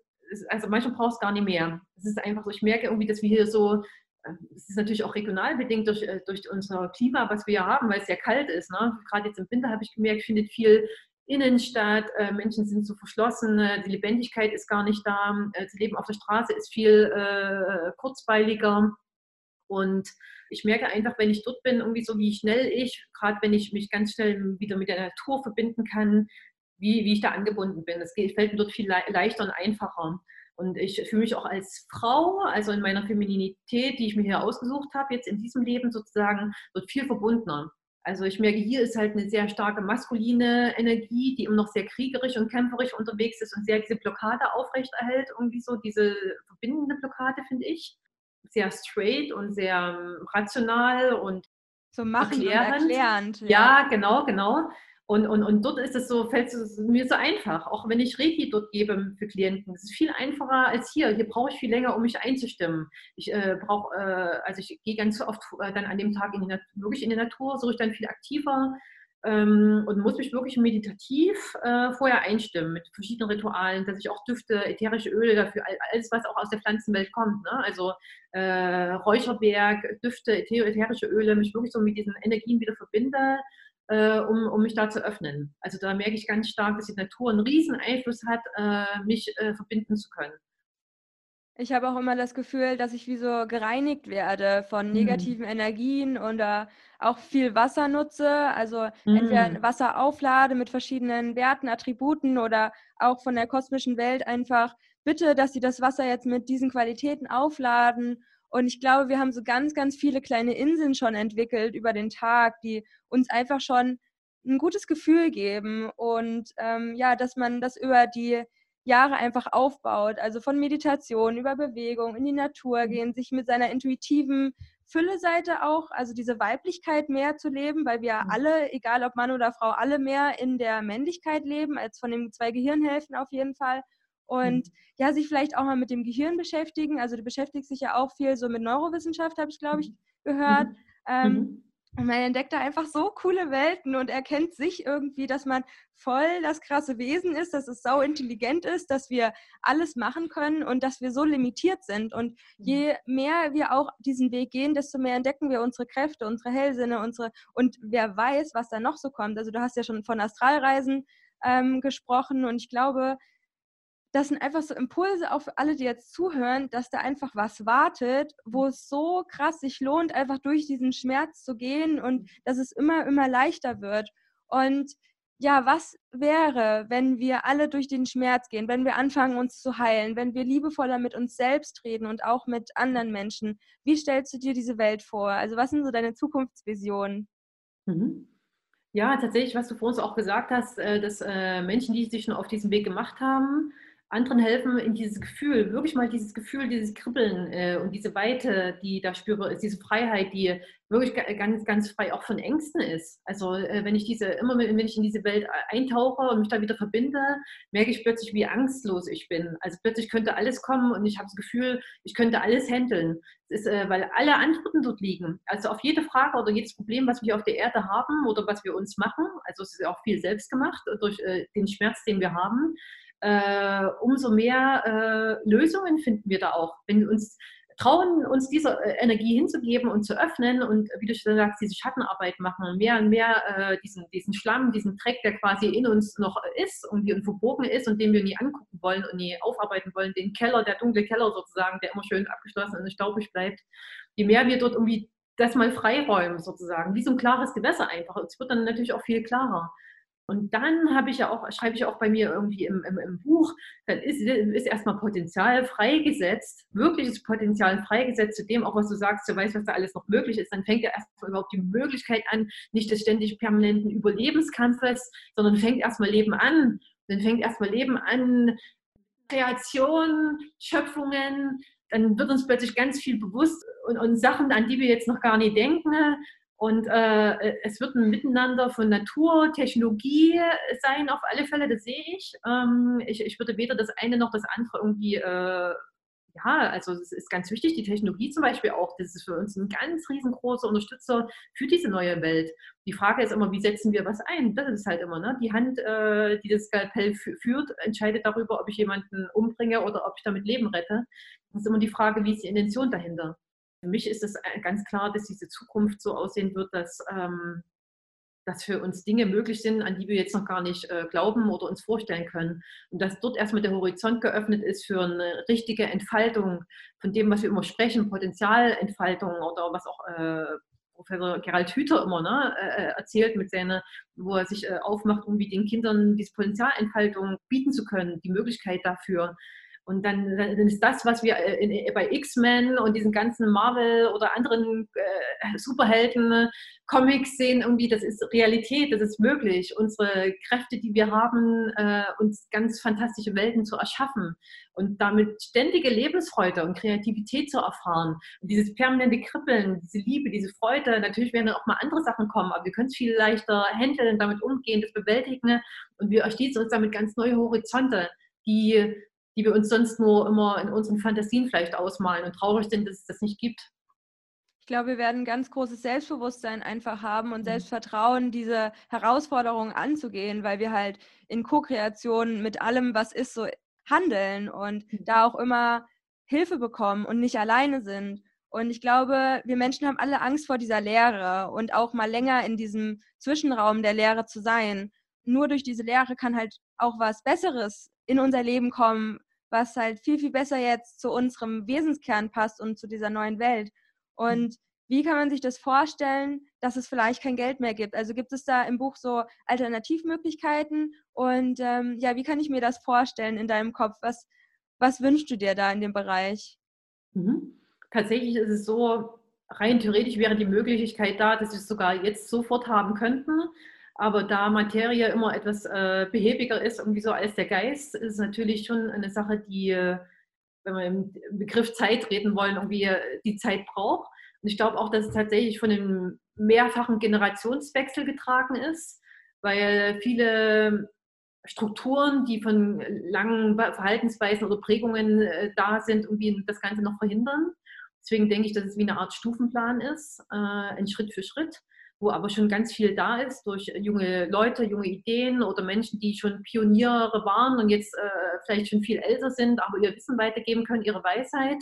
also manchmal brauchst du gar nicht mehr. Es ist einfach so, ich merke irgendwie, dass wir hier so äh, es ist natürlich auch regional bedingt durch, äh, durch unser Klima, was wir hier haben, weil es sehr kalt ist. Ne? Gerade jetzt im Winter habe ich gemerkt, findet viel Innenstadt, äh, Menschen sind so verschlossen, äh, die Lebendigkeit ist gar nicht da, äh, das Leben auf der Straße ist viel äh, kurzweiliger. Und ich merke einfach, wenn ich dort bin, irgendwie so wie schnell ich, gerade wenn ich mich ganz schnell wieder mit der Natur verbinden kann, wie, wie ich da angebunden bin. Das fällt mir dort viel le leichter und einfacher. Und ich fühle mich auch als Frau, also in meiner Femininität, die ich mir hier ausgesucht habe, jetzt in diesem Leben sozusagen, dort viel verbundener. Also ich merke, hier ist halt eine sehr starke maskuline Energie, die immer noch sehr kriegerisch und kämpferisch unterwegs ist und sehr diese Blockade aufrechterhält, irgendwie so diese verbindende Blockade, finde ich. Sehr straight und sehr ähm, rational und so machen erklärend. und erklärend. Ja. ja, genau, genau. Und, und, und dort ist es so, fällt es mir so einfach, auch wenn ich Reiki dort gebe für Klienten. Es ist viel einfacher als hier. Hier brauche ich viel länger, um mich einzustimmen. Ich äh, brauche, äh, also ich gehe ganz oft äh, dann an dem Tag in die wirklich in die Natur, suche ich dann viel aktiver ähm, und muss mich wirklich meditativ äh, vorher einstimmen mit verschiedenen Ritualen, dass ich auch Düfte, ätherische Öle dafür, alles, was auch aus der Pflanzenwelt kommt. Ne? Also äh, Räucherberg, Düfte, ätherische Öle, mich wirklich so mit diesen Energien wieder verbinde äh, um, um mich da zu öffnen. Also da merke ich ganz stark, dass die Natur einen riesen Einfluss hat, äh, mich äh, verbinden zu können. Ich habe auch immer das Gefühl, dass ich wie so gereinigt werde von mhm. negativen mm. Energien und auch viel Wasser nutze. Also mm. entweder Wasser auflade mit verschiedenen Werten, Attributen oder auch von der kosmischen Welt einfach bitte, dass sie das Wasser jetzt mit diesen Qualitäten aufladen und ich glaube, wir haben so ganz, ganz viele kleine Inseln schon entwickelt über den Tag, die uns einfach schon ein gutes Gefühl geben und ähm, ja, dass man das über die Jahre einfach aufbaut. Also von Meditation über Bewegung, in die Natur mhm. gehen, sich mit seiner intuitiven Fülle-Seite auch, also diese Weiblichkeit mehr zu leben, weil wir mhm. alle, egal ob Mann oder Frau, alle mehr in der Männlichkeit leben, als von den zwei Gehirnhälften auf jeden Fall und mhm. ja, sich vielleicht auch mal mit dem Gehirn beschäftigen. Also du beschäftigst dich ja auch viel so mit Neurowissenschaft, habe ich, glaube ich, mhm. gehört. Mhm. Ähm, mhm. und man entdeckt da einfach so coole Welten und erkennt sich irgendwie, dass man voll das krasse Wesen ist, dass es sau intelligent ist, dass wir alles machen können und dass wir so limitiert sind. Und mhm. je mehr wir auch diesen Weg gehen, desto mehr entdecken wir unsere Kräfte, unsere Hellsinne, unsere und wer weiß, was da noch so kommt. Also du hast ja schon von Astralreisen ähm, gesprochen und ich glaube, das sind einfach so Impulse auch für alle, die jetzt zuhören, dass da einfach was wartet, wo es so krass sich lohnt, einfach durch diesen Schmerz zu gehen und dass es immer, immer leichter wird. Und ja, was wäre, wenn wir alle durch den Schmerz gehen, wenn wir anfangen, uns zu heilen, wenn wir liebevoller mit uns selbst reden und auch mit anderen Menschen? Wie stellst du dir diese Welt vor? Also was sind so deine Zukunftsvisionen? Mhm. Ja, tatsächlich, was du vorhin auch gesagt hast, äh, dass äh, Menschen, die sich schon auf diesem Weg gemacht haben, anderen helfen, in dieses Gefühl, wirklich mal dieses Gefühl, dieses Kribbeln äh, und diese Weite, die da spüre, ist diese Freiheit, die wirklich ganz, ganz frei auch von Ängsten ist. Also äh, wenn ich diese, immer wenn ich in diese Welt eintauche und mich da wieder verbinde, merke ich plötzlich, wie angstlos ich bin. Also plötzlich könnte alles kommen und ich habe das Gefühl, ich könnte alles handeln. Ist, äh, weil alle Antworten dort liegen. Also auf jede Frage oder jedes Problem, was wir auf der Erde haben oder was wir uns machen, also es ist auch viel selbst gemacht durch äh, den Schmerz, den wir haben, äh, umso mehr äh, Lösungen finden wir da auch. Wenn wir uns trauen, uns diese äh, Energie hinzugeben und zu öffnen und, wie du schon sagst, diese Schattenarbeit machen, mehr und mehr äh, diesen, diesen Schlamm, diesen Dreck, der quasi in uns noch ist und die uns verborgen ist und den wir nie angucken wollen und nie aufarbeiten wollen, den Keller, der dunkle Keller sozusagen, der immer schön abgeschlossen und staubig bleibt, je mehr wir dort irgendwie das mal freiräumen sozusagen, wie so ein klares Gewässer einfach. Es wird dann natürlich auch viel klarer. Und dann habe ich ja auch, schreibe ich auch bei mir irgendwie im, im, im Buch, dann ist, ist erstmal Potenzial freigesetzt, wirkliches Potenzial freigesetzt zu dem, auch was du sagst, du weißt, was da alles noch möglich ist, dann fängt ja erstmal überhaupt die Möglichkeit an, nicht des ständig permanenten Überlebenskampfes, sondern fängt erstmal Leben an. Dann fängt erstmal Leben an, Kreation, Schöpfungen, dann wird uns plötzlich ganz viel bewusst und, und Sachen, an die wir jetzt noch gar nicht denken, und äh, es wird ein Miteinander von Natur, Technologie sein, auf alle Fälle, das sehe ich. Ähm, ich. Ich würde weder das eine noch das andere irgendwie, äh, ja, also es ist ganz wichtig, die Technologie zum Beispiel auch, das ist für uns ein ganz riesengroßer Unterstützer für diese neue Welt. Die Frage ist immer, wie setzen wir was ein? Das ist halt immer, ne? Die Hand, äh, die das Skalpell führt, entscheidet darüber, ob ich jemanden umbringe oder ob ich damit Leben rette. Das ist immer die Frage, wie ist die Intention dahinter? Für mich ist es äh, ganz klar, dass diese Zukunft so aussehen wird, dass, ähm, dass für uns Dinge möglich sind, an die wir jetzt noch gar nicht äh, glauben oder uns vorstellen können. Und dass dort erstmal der Horizont geöffnet ist für eine richtige Entfaltung von dem, was wir immer sprechen, Potenzialentfaltung oder was auch äh, Professor Gerald Hüther immer ne, äh, äh erzählt, mit seiner, wo er sich äh, aufmacht, um wie den Kindern diese Potenzialentfaltung bieten zu können, die Möglichkeit dafür. Und dann, dann, ist das, was wir äh, in, äh, bei X-Men und diesen ganzen Marvel oder anderen äh, Superhelden-Comics sehen, irgendwie, das ist Realität, das ist möglich. Unsere Kräfte, die wir haben, äh, uns ganz fantastische Welten zu erschaffen und damit ständige Lebensfreude und Kreativität zu erfahren. Und dieses permanente Kribbeln, diese Liebe, diese Freude, natürlich werden auch mal andere Sachen kommen, aber wir können es viel leichter handeln, damit umgehen, das bewältigen und wir erschließen uns damit ganz neue Horizonte, die die wir uns sonst nur immer in unseren Fantasien vielleicht ausmalen und traurig sind, dass es das nicht gibt. Ich glaube, wir werden ein ganz großes Selbstbewusstsein einfach haben und mhm. Selbstvertrauen, diese Herausforderungen anzugehen, weil wir halt in Co-Kreation mit allem, was ist, so handeln und mhm. da auch immer Hilfe bekommen und nicht alleine sind. Und ich glaube, wir Menschen haben alle Angst vor dieser Leere und auch mal länger in diesem Zwischenraum der Leere zu sein. Nur durch diese Leere kann halt auch was Besseres in unser Leben kommen, was halt viel, viel besser jetzt zu unserem Wesenskern passt und zu dieser neuen Welt. Und wie kann man sich das vorstellen, dass es vielleicht kein Geld mehr gibt? Also gibt es da im Buch so Alternativmöglichkeiten? Und ähm, ja, wie kann ich mir das vorstellen in deinem Kopf? Was, was wünschst du dir da in dem Bereich? Mhm. Tatsächlich ist es so, rein theoretisch wäre die Möglichkeit da, dass wir es sogar jetzt sofort haben könnten. Aber da Materie immer etwas äh, behäbiger ist, irgendwie so als der Geist, ist es natürlich schon eine Sache, die, äh, wenn wir im Begriff Zeit reden wollen, irgendwie äh, die Zeit braucht. Und ich glaube auch, dass es tatsächlich von einem mehrfachen Generationswechsel getragen ist, weil viele Strukturen, die von langen Verhaltensweisen oder Prägungen äh, da sind, irgendwie das Ganze noch verhindern. Deswegen denke ich, dass es wie eine Art Stufenplan ist, äh, ein Schritt für Schritt wo aber schon ganz viel da ist durch junge Leute, junge Ideen oder Menschen, die schon Pioniere waren und jetzt äh, vielleicht schon viel älter sind, aber ihr Wissen weitergeben können, ihre Weisheit.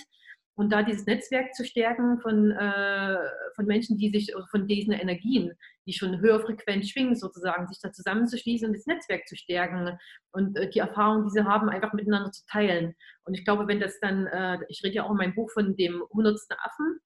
und da dieses Netzwerk zu stärken von, äh, von Menschen, die sich, von diesen Energien, die schon höher frequent schwingen, sozusagen, sich da zusammenzuschließen und das Netzwerk zu stärken und äh, die Erfahrungen, die sie haben, einfach miteinander zu teilen. Und ich glaube, wenn das dann, äh, ich rede ja auch in meinem Buch von dem hundertsten Affen,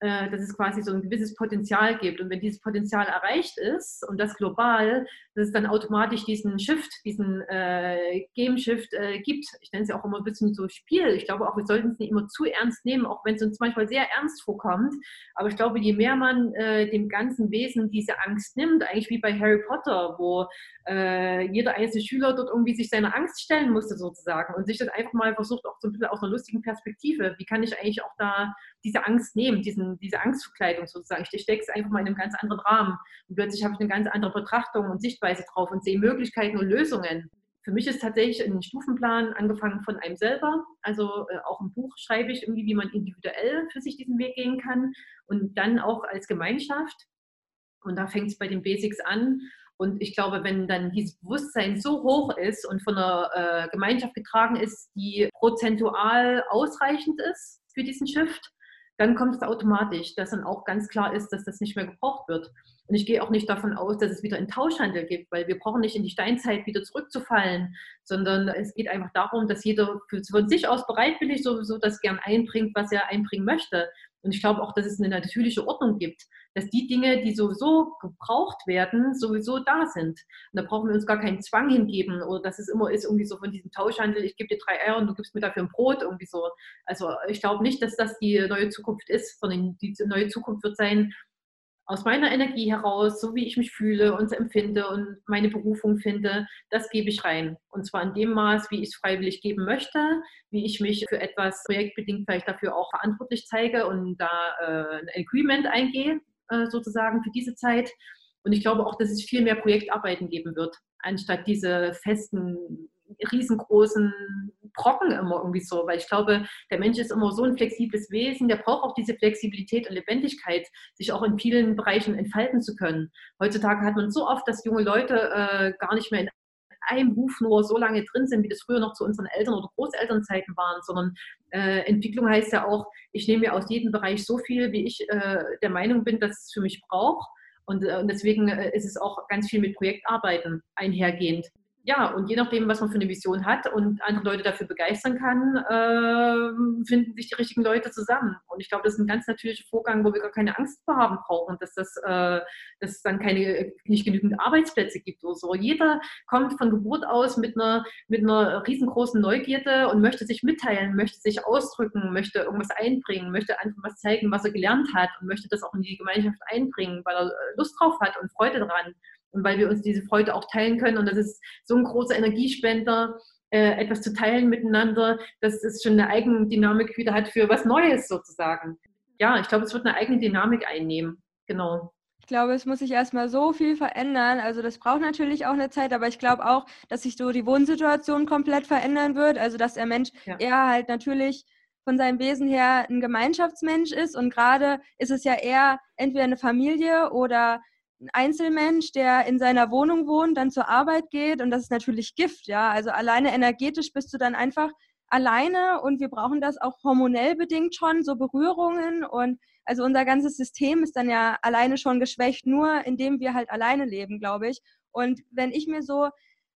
äh, dass es quasi so ein gewisses Potenzial gibt. Und wenn dieses Potenzial erreicht ist und das global, dass es dann automatisch diesen Shift, diesen äh, Game Shift äh, gibt. Ich nenne es ja auch immer ein bisschen so Spiel. Ich glaube auch, wir sollten es nicht immer zu ernst nehmen, auch wenn es uns manchmal sehr ernst vorkommt. Aber ich glaube, je mehr man äh, dem ganzen Wesen diese Angst nimmt, eigentlich wie bei Harry Potter, wo äh, jeder einzelne Schüler dort irgendwie sich seiner Angst stellen musste sozusagen und sich das einfach mal versucht, auch so ein bisschen aus einer lustigen Perspektive, wie kann ich eigentlich auch da diese Angst nehmen, diesen, diese Angstverkleidung sozusagen. Ich stecke es einfach mal in einem ganz anderen Rahmen und plötzlich habe ich eine ganz andere Betrachtung und Sichtweise drauf und sehe Möglichkeiten und Lösungen. Für mich ist tatsächlich ein Stufenplan angefangen von einem selber. Also äh, auch im Buch schreibe ich irgendwie, wie man individuell für sich diesen Weg gehen kann und dann auch als Gemeinschaft. Und da fängt es bei den Basics an. Und ich glaube, wenn dann dieses Bewusstsein so hoch ist und von einer äh, Gemeinschaft getragen ist, die prozentual ausreichend ist für diesen Shift, dann kommt es automatisch, dass dann auch ganz klar ist, dass das nicht mehr gebraucht wird. Und ich gehe auch nicht davon aus, dass es wieder einen Tauschhandel gibt, weil wir brauchen nicht in die Steinzeit wieder zurückzufallen, sondern es geht einfach darum, dass jeder von sich aus bereitwillig sowieso das gern einbringt, was er einbringen möchte. Und ich glaube auch, dass es eine natürliche Ordnung gibt, dass die Dinge, die sowieso gebraucht werden, sowieso da sind. Und da brauchen wir uns gar keinen Zwang hingeben oder dass es immer ist, irgendwie so von diesem Tauschhandel, ich gebe dir drei Eier und du gibst mir dafür ein Brot, irgendwie so. Also ich glaube nicht, dass das die neue Zukunft ist, sondern die neue Zukunft wird sein, aus meiner Energie heraus, so wie ich mich fühle und empfinde und meine Berufung finde, das gebe ich rein. Und zwar in dem Maß, wie ich es freiwillig geben möchte, wie ich mich für etwas projektbedingt vielleicht dafür auch verantwortlich zeige und da äh, ein Agreement eingehe, äh, sozusagen für diese Zeit. Und ich glaube auch, dass es viel mehr Projektarbeiten geben wird, anstatt diese festen riesengroßen Brocken immer irgendwie so, weil ich glaube, der Mensch ist immer so ein flexibles Wesen, der braucht auch diese Flexibilität und Lebendigkeit, sich auch in vielen Bereichen entfalten zu können. Heutzutage hat man so oft, dass junge Leute äh, gar nicht mehr in einem Beruf nur so lange drin sind, wie das früher noch zu unseren Eltern- oder Großelternzeiten waren, sondern äh, Entwicklung heißt ja auch, ich nehme mir aus jedem Bereich so viel, wie ich äh, der Meinung bin, dass es für mich braucht. Und, äh, und deswegen äh, ist es auch ganz viel mit Projektarbeiten einhergehend ja, und je nachdem, was man für eine Vision hat und andere Leute dafür begeistern kann, äh, finden sich die richtigen Leute zusammen. Und ich glaube, das ist ein ganz natürlicher Vorgang, wo wir gar keine Angst vor haben brauchen, dass, das, äh, dass es dann keine, nicht genügend Arbeitsplätze gibt oder so. Jeder kommt von Geburt aus mit einer, mit einer riesengroßen Neugierde und möchte sich mitteilen, möchte sich ausdrücken, möchte irgendwas einbringen, möchte einfach was zeigen, was er gelernt hat und möchte das auch in die Gemeinschaft einbringen, weil er Lust drauf hat und Freude daran und weil wir uns diese Freude auch teilen können. Und das ist so ein großer Energiespender, äh, etwas zu teilen miteinander, dass es schon eine eigene Dynamik wieder hat für was Neues sozusagen. Ja, ich glaube, es wird eine eigene Dynamik einnehmen. Genau. Ich glaube, es muss sich erstmal so viel verändern. Also das braucht natürlich auch eine Zeit, aber ich glaube auch, dass sich so die Wohnsituation komplett verändern wird. Also dass der Mensch ja. eher halt natürlich von seinem Wesen her ein Gemeinschaftsmensch ist und gerade ist es ja eher entweder eine Familie oder ein Einzelmensch, der in seiner Wohnung wohnt, dann zur Arbeit geht und das ist natürlich Gift, ja. Also alleine energetisch bist du dann einfach alleine und wir brauchen das auch hormonell bedingt schon, so Berührungen und also unser ganzes System ist dann ja alleine schon geschwächt, nur indem wir halt alleine leben, glaube ich. Und wenn ich mir so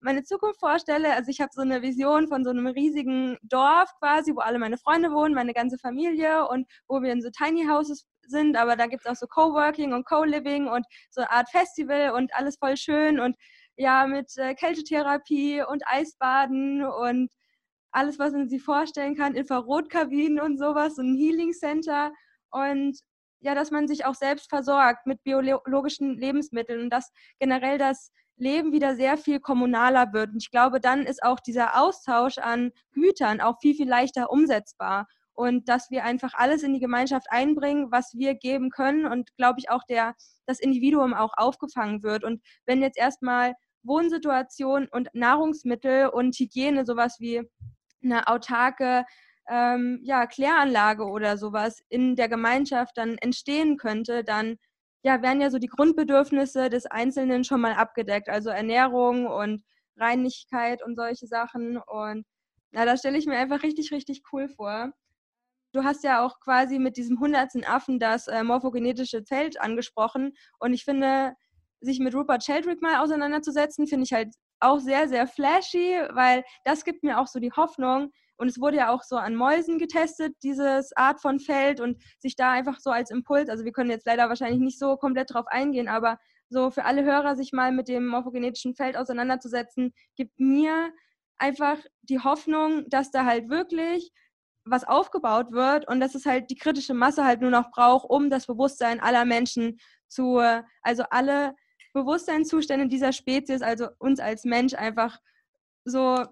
meine Zukunft vorstelle, also ich habe so eine Vision von so einem riesigen Dorf quasi, wo alle meine Freunde wohnen, meine ganze Familie und wo wir in so Tiny Houses sind, aber da gibt es auch so Coworking und Co-Living und so eine Art Festival und alles voll schön und ja, mit äh, Kältetherapie und Eisbaden und alles, was man sich vorstellen kann, Infrarotkabinen und sowas, so ein Healing Center und ja, dass man sich auch selbst versorgt mit biologischen Lebensmitteln und dass generell das Leben wieder sehr viel kommunaler wird. Und ich glaube, dann ist auch dieser Austausch an Gütern auch viel, viel leichter umsetzbar und dass wir einfach alles in die Gemeinschaft einbringen, was wir geben können und glaube ich auch der das Individuum auch aufgefangen wird und wenn jetzt erstmal Wohnsituation und Nahrungsmittel und Hygiene sowas wie eine autarke ähm, ja, Kläranlage oder sowas in der Gemeinschaft dann entstehen könnte, dann ja, werden ja so die Grundbedürfnisse des Einzelnen schon mal abgedeckt, also Ernährung und Reinigkeit und solche Sachen. Und na, das stelle ich mir einfach richtig, richtig cool vor. Du hast ja auch quasi mit diesem hundertsten Affen das äh, morphogenetische Feld angesprochen. Und ich finde, sich mit Rupert Sheldrake mal auseinanderzusetzen, finde ich halt auch sehr, sehr flashy, weil das gibt mir auch so die Hoffnung. Und es wurde ja auch so an Mäusen getestet, dieses Art von Feld und sich da einfach so als Impuls, also wir können jetzt leider wahrscheinlich nicht so komplett drauf eingehen, aber so für alle Hörer sich mal mit dem morphogenetischen Feld auseinanderzusetzen, gibt mir einfach die Hoffnung, dass da halt wirklich was aufgebaut wird und dass es halt die kritische Masse halt nur noch braucht, um das Bewusstsein aller Menschen zu, also alle Bewusstseinszustände dieser Spezies, also uns als Mensch einfach so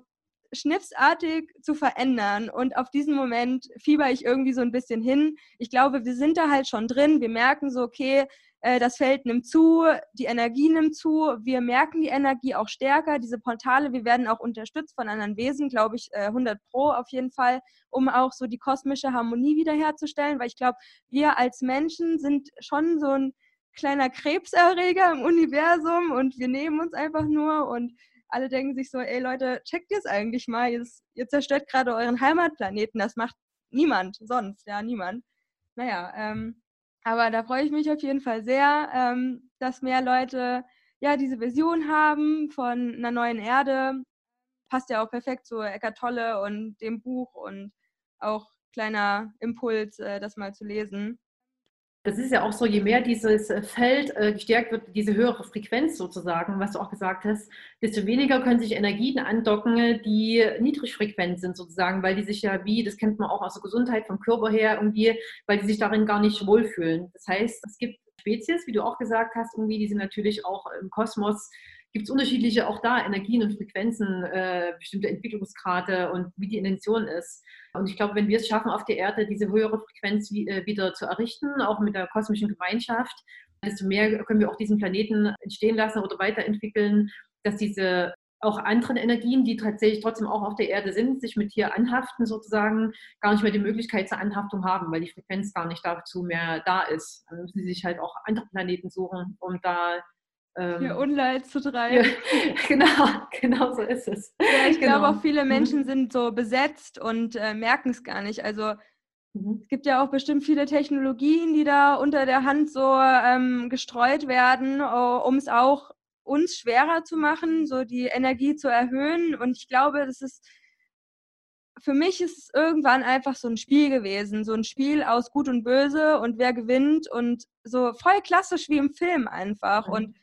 schnipsartig zu verändern. Und auf diesen Moment fieber ich irgendwie so ein bisschen hin. Ich glaube, wir sind da halt schon drin. Wir merken so, okay, äh, das Feld nimmt zu, die Energie nimmt zu, wir merken die Energie auch stärker, diese Portale, wir werden auch unterstützt von anderen Wesen, glaube ich, 100 äh, Pro auf jeden Fall, um auch so die kosmische Harmonie wiederherzustellen, weil ich glaube, wir als Menschen sind schon so ein kleiner Krebserreger im Universum und wir nehmen uns einfach nur und alle denken sich so, ey Leute, checkt ihr es eigentlich mal, ihr, ihr zerstört gerade euren Heimatplaneten, das macht niemand sonst, ja, niemand. Naja, ähm, aber da freue ich mich auf jeden Fall sehr, ähm, dass mehr Leute ja diese Vision haben von einer neuen Erde. Passt ja auch perfekt zu Eckart Tolle und dem Buch und auch kleiner Impuls, äh, das mal zu lesen das ist ja auch so, je mehr dieses äh, Feld äh, gestärkt wird, diese höhere Frequenz sozusagen, was du auch gesagt hast, desto weniger können sich Energien andocken, die niedrig frequent sind sozusagen, weil die sich ja wie, das kennt man auch aus der Gesundheit vom Körper her irgendwie, weil die sich darin gar nicht wohlfühlen. Das heißt, es gibt Spezies, wie du auch gesagt hast, irgendwie, die sind natürlich auch im Kosmos gibt es unterschiedliche auch da Energien und Frequenzen, äh, bestimmte Entwicklungsgrade und wie die Intention ist. Und ich glaube, wenn wir es schaffen, auf der Erde diese höhere Frequenz äh, wieder zu errichten, auch mit der kosmischen Gemeinschaft, desto mehr können wir auch diesen Planeten entstehen lassen oder weiterentwickeln, dass diese auch anderen Energien, die tatsächlich trotzdem auch auf der Erde sind, sich mit hier anhaften sozusagen, gar nicht mehr die Möglichkeit zur Anhaftung haben, weil die Frequenz gar nicht dazu mehr da ist. Dann müssen sie sich halt auch andere Planeten suchen, um da ähm, Hier Unleid zu treiben. Ja, [LAUGHS] genau, genau so ist es. Ja, ich genau. glaube auch viele mhm. Menschen sind so besetzt und äh, merken es gar nicht. Also mhm. es gibt ja auch bestimmt viele Technologien, die da unter der Hand so ähm, gestreut werden, um es auch uns schwerer zu machen, so die Energie zu erhöhen. Und ich glaube, das ist für mich ist es irgendwann einfach so ein Spiel gewesen, so ein Spiel aus Gut und Böse und wer gewinnt und so voll klassisch wie im Film einfach. Mhm. Und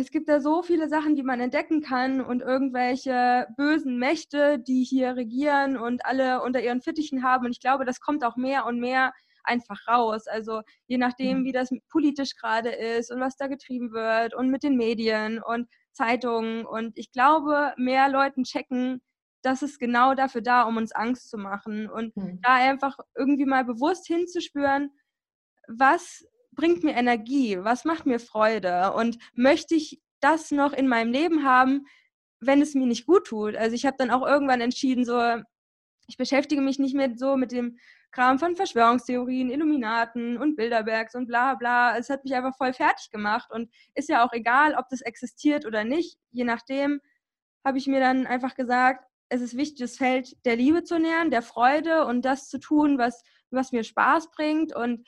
es gibt da so viele Sachen, die man entdecken kann und irgendwelche bösen Mächte, die hier regieren und alle unter ihren Fittichen haben. Und ich glaube, das kommt auch mehr und mehr einfach raus. Also je nachdem, mhm. wie das politisch gerade ist und was da getrieben wird und mit den Medien und Zeitungen. Und ich glaube, mehr Leuten checken, das ist genau dafür da, um uns Angst zu machen. Und mhm. da einfach irgendwie mal bewusst hinzuspüren, was bringt mir Energie? Was macht mir Freude? Und möchte ich das noch in meinem Leben haben, wenn es mir nicht gut tut? Also ich habe dann auch irgendwann entschieden, so, ich beschäftige mich nicht mehr so mit dem Kram von Verschwörungstheorien, Illuminaten und Bilderbergs und bla bla. Es hat mich einfach voll fertig gemacht und ist ja auch egal, ob das existiert oder nicht. Je nachdem habe ich mir dann einfach gesagt, es ist wichtig, das Feld der Liebe zu nähern, der Freude und das zu tun, was, was mir Spaß bringt. Und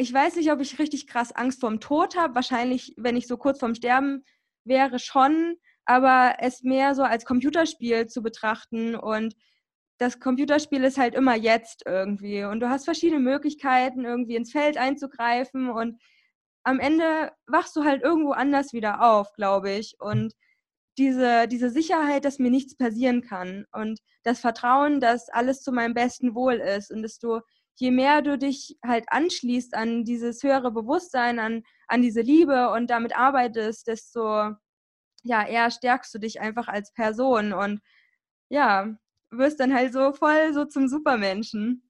ich weiß nicht, ob ich richtig krass Angst vorm Tod habe. Wahrscheinlich, wenn ich so kurz vorm Sterben wäre, schon. Aber es mehr so als Computerspiel zu betrachten und das Computerspiel ist halt immer jetzt irgendwie. Und du hast verschiedene Möglichkeiten, irgendwie ins Feld einzugreifen. Und am Ende wachst du halt irgendwo anders wieder auf, glaube ich. Und diese, diese Sicherheit, dass mir nichts passieren kann. Und das Vertrauen, dass alles zu meinem besten Wohl ist. Und dass du je mehr du dich halt anschließt an dieses höhere Bewusstsein, an, an diese Liebe und damit arbeitest, desto ja, eher stärkst du dich einfach als Person und ja, wirst dann halt so voll so zum Supermenschen.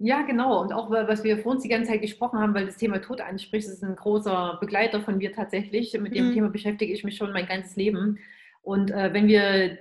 Ja, genau. Und auch, was wir vor uns die ganze Zeit gesprochen haben, weil das Thema Tod anspricht, ist ein großer Begleiter von mir tatsächlich. Mit dem mhm. Thema beschäftige ich mich schon mein ganzes Leben. Und äh, wenn wir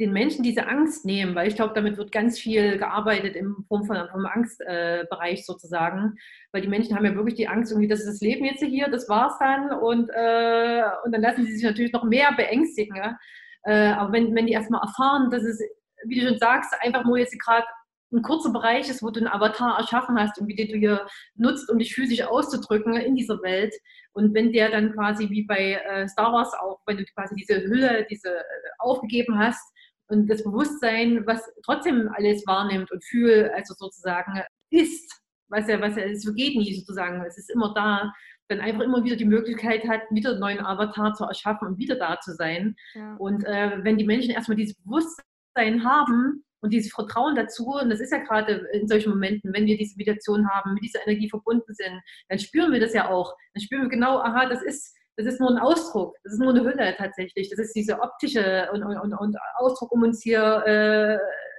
den Menschen diese Angst nehmen, weil ich glaube, damit wird ganz viel gearbeitet im Form von vom Angstbereich äh, sozusagen, weil die Menschen haben ja wirklich die Angst, irgendwie, das ist das Leben jetzt hier, das war's dann und, äh, und dann lassen sie sich natürlich noch mehr beängstigen. Ja? Äh, aber wenn, wenn die erstmal erfahren, dass es, wie du schon sagst, einfach nur jetzt gerade ein kurzer Bereich ist, wo du einen Avatar erschaffen hast und wie den du hier nutzt, um dich physisch auszudrücken in dieser Welt. Und wenn der dann quasi wie bei äh, Star Wars auch, wenn du quasi diese Hülle, diese äh, aufgegeben hast und das Bewusstsein, was trotzdem alles wahrnimmt und fühlt, also sozusagen ist, was ja, was ja, es vergeht nie sozusagen, es ist immer da, dann einfach immer wieder die Möglichkeit hat, wieder einen neuen Avatar zu erschaffen und wieder da zu sein. Ja. Und äh, wenn die Menschen erstmal dieses Bewusstsein haben, und dieses Vertrauen dazu, und das ist ja gerade in solchen Momenten, wenn wir diese Meditation haben, mit dieser Energie verbunden sind, dann spüren wir das ja auch. Dann spüren wir genau, aha, das ist, das ist nur ein Ausdruck, das ist nur eine Hülle tatsächlich. Das ist diese optische und, und, und Ausdruck, um uns hier äh,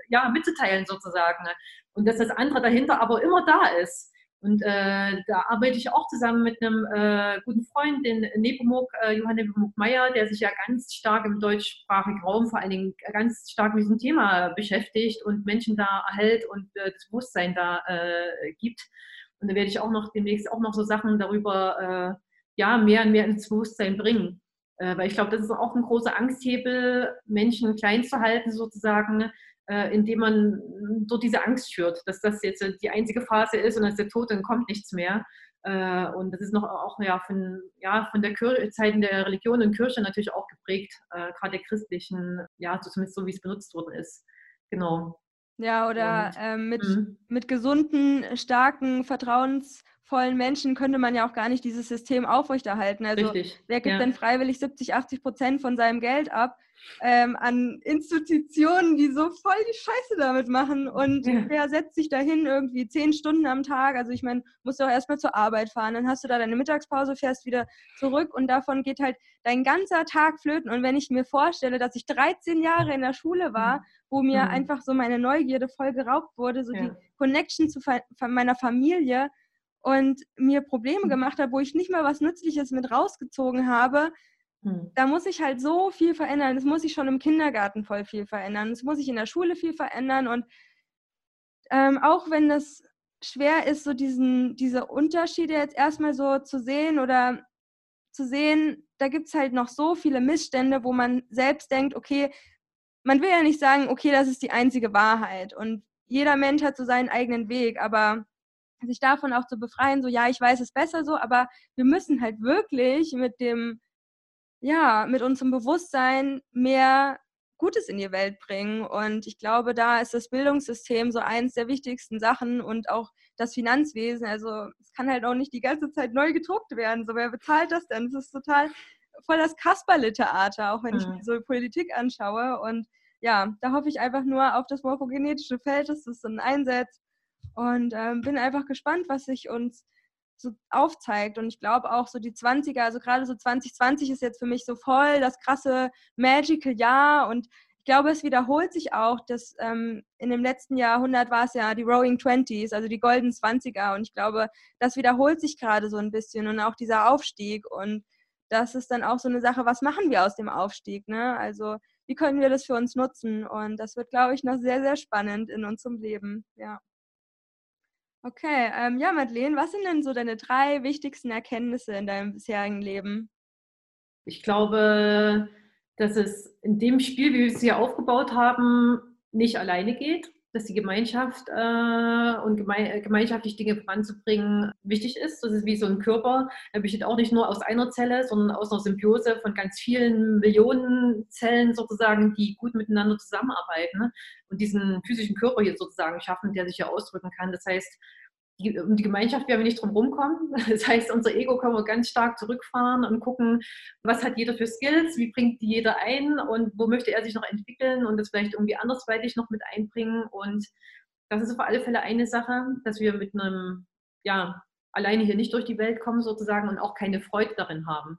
ja, mitzuteilen sozusagen. Und dass das andere dahinter aber immer da ist. Und äh, da arbeite ich auch zusammen mit einem äh, guten Freund, den Nepomuk, äh, Johann Nepomuk Meyer, der sich ja ganz stark im deutschsprachigen Raum vor allen Dingen ganz stark mit diesem Thema beschäftigt und Menschen da erhält und äh, das Bewusstsein da äh, gibt. Und da werde ich auch noch demnächst auch noch so Sachen darüber äh, ja, mehr und mehr ins Bewusstsein bringen. Äh, weil ich glaube, das ist auch ein großer Angsthebel, Menschen klein zu halten sozusagen, äh, indem man dort diese Angst schürt, dass das jetzt die einzige Phase ist und dass der Tod, dann kommt nichts mehr. Äh, und das ist noch auch ja, von, ja, von der Kirche, Zeiten der Religion und Kirche natürlich auch geprägt, äh, gerade der christlichen, ja, zumindest so wie es benutzt worden ist. Genau. Ja, oder äh, mit, mhm. mit gesunden, starken, vertrauensvollen Menschen könnte man ja auch gar nicht dieses System aufrechterhalten. Also Richtig. wer gibt ja. denn freiwillig 70, 80 Prozent von seinem Geld ab? ähm, an Institutionen, die so voll die Scheiße damit machen. Und ja. wer setzt sich dahin irgendwie zehn Stunden am Tag? Also ich meine, musst du auch erstmal zur Arbeit fahren, dann hast du da deine Mittagspause, fährst wieder zurück und davon geht halt dein ganzer Tag flöten. Und wenn ich mir vorstelle, dass ich 13 Jahre in der Schule war, mhm. wo mir mhm. einfach so meine Neugierde voll geraubt wurde, so ja. die Connection zu meiner Familie und mir Probleme mhm. gemacht habe, wo ich nicht mal was Nützliches mit rausgezogen habe, hm. Da muss ich halt so viel verändern. Das muss ich schon im Kindergarten voll viel verändern. Das muss ich in der Schule viel verändern. Und ähm, auch wenn das schwer ist, so diesen, diese Unterschiede jetzt erstmal so zu sehen oder zu sehen, da gibt es halt noch so viele Missstände, wo man selbst denkt, okay, man will ja nicht sagen, okay, das ist die einzige Wahrheit. Und jeder Mensch hat so seinen eigenen Weg, aber sich davon auch zu befreien, so ja, ich weiß es besser so, aber wir müssen halt wirklich mit dem ja, mit unserem Bewusstsein mehr Gutes in die Welt bringen. Und ich glaube, da ist das Bildungssystem so eins der wichtigsten Sachen und auch das Finanzwesen. Also es kann halt auch nicht die ganze Zeit neu gedruckt werden. So, wer bezahlt das denn? Das ist total voll das Kasperle-Theater, auch wenn ich mir so Politik anschaue. Und ja, da hoffe ich einfach nur auf das morphogenetische Feld, dass das dann einsetzt. Und ähm, bin einfach gespannt, was sich uns so aufzeigt. Und ich glaube auch so die 20er, also gerade so 2020 ist jetzt für mich so voll das krasse Magical Jahr und ich glaube, es wiederholt sich auch, dass ähm, in dem letzten Jahrhundert war es ja die Rowing Twenties, also die Golden Zwanziger. Und ich glaube, das wiederholt sich gerade so ein bisschen und auch dieser Aufstieg. Und das ist dann auch so eine Sache, was machen wir aus dem Aufstieg? Ne? Also wie können wir das für uns nutzen? Und das wird, glaube ich, noch sehr, sehr spannend in unserem Leben. Ja. Okay, ähm, ja, Madeleine, was sind denn so deine drei wichtigsten Erkenntnisse in deinem bisherigen Leben? Ich glaube, dass es in dem Spiel, wie wir es hier aufgebaut haben, nicht alleine geht, dass die Gemeinschaft äh, und geme äh, gemeinschaftlich Dinge voranzubringen wichtig ist. Das ist wie so ein Körper. Er besteht auch nicht nur aus einer Zelle, sondern aus einer Symbiose von ganz vielen Millionen Zellen sozusagen, die gut miteinander zusammenarbeiten und diesen physischen Körper hier sozusagen schaffen, der sich hier ausdrücken kann. Das heißt, die, um die Gemeinschaft werden wir nicht drum rumkommen. [LAUGHS] Das heißt, unser Ego können wir ganz stark zurückfahren und gucken, was hat jeder für Skills, wie bringt die jeder ein und wo möchte er sich noch entwickeln und das vielleicht irgendwie andersweitig noch mit einbringen. Und das ist auf alle Fälle eine Sache, dass wir mit einem, ja, alleine hier nicht durch die Welt kommen sozusagen und auch keine Freude darin haben.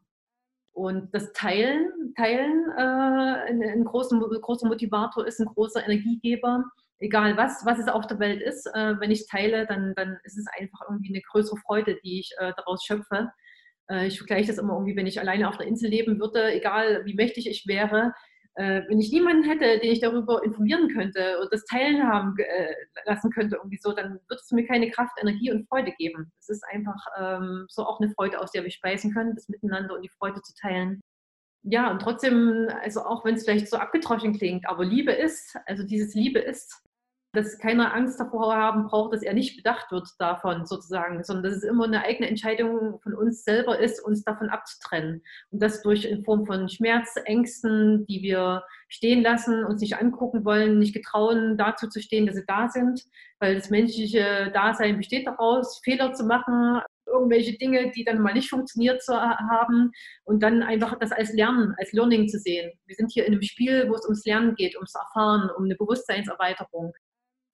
Und das Teilen, Teilen äh, ein, ein großer, großer Motivator ist, ein großer Energiegeber egal was, was es auf der Welt ist, äh, wenn ich teile, dann, dann ist es einfach irgendwie eine größere Freude, die ich äh, daraus schöpfe. Äh, ich vergleiche das immer irgendwie, wenn ich alleine auf der Insel leben würde, egal wie mächtig ich wäre, äh, wenn ich niemanden hätte, den ich darüber informieren könnte und das Teilen haben äh, lassen könnte, irgendwie so, dann wird es mir keine Kraft, Energie und Freude geben. Es ist einfach ähm, so auch eine Freude, aus der wir speisen können, das Miteinander und die Freude zu teilen ja, und trotzdem, also auch wenn es vielleicht so abgetroschen klingt, aber Liebe ist, also dieses Liebe ist, dass keiner Angst davor haben braucht, dass er nicht bedacht wird davon sozusagen, sondern dass es immer eine eigene Entscheidung von uns selber ist, uns davon abzutrennen. Und das durch in Form von Schmerz, Ängsten, die wir stehen lassen, uns nicht angucken wollen, nicht getrauen, dazu zu stehen, dass sie da sind, weil das menschliche Dasein besteht daraus, Fehler zu machen, irgendwelche Dinge, die dann mal nicht funktioniert zu haben und dann einfach das als Lernen, als Learning zu sehen. Wir sind hier in einem Spiel, wo es ums Lernen geht, ums Erfahren, um eine Bewusstseinserweiterung.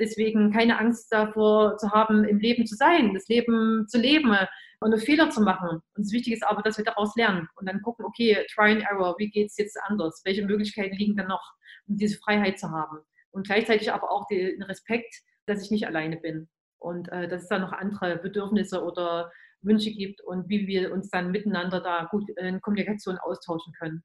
Deswegen keine Angst davor zu haben, im Leben zu sein, das Leben zu leben und Fehler zu machen. Und das Wichtige ist aber, dass wir daraus lernen und dann gucken, okay, try and error, wie geht es jetzt anders? Welche Möglichkeiten liegen dann noch, um diese Freiheit zu haben? Und gleichzeitig aber auch den Respekt, dass ich nicht alleine bin und äh, dass es da noch andere Bedürfnisse oder Wünsche gibt und wie wir uns dann miteinander da gut in Kommunikation austauschen können.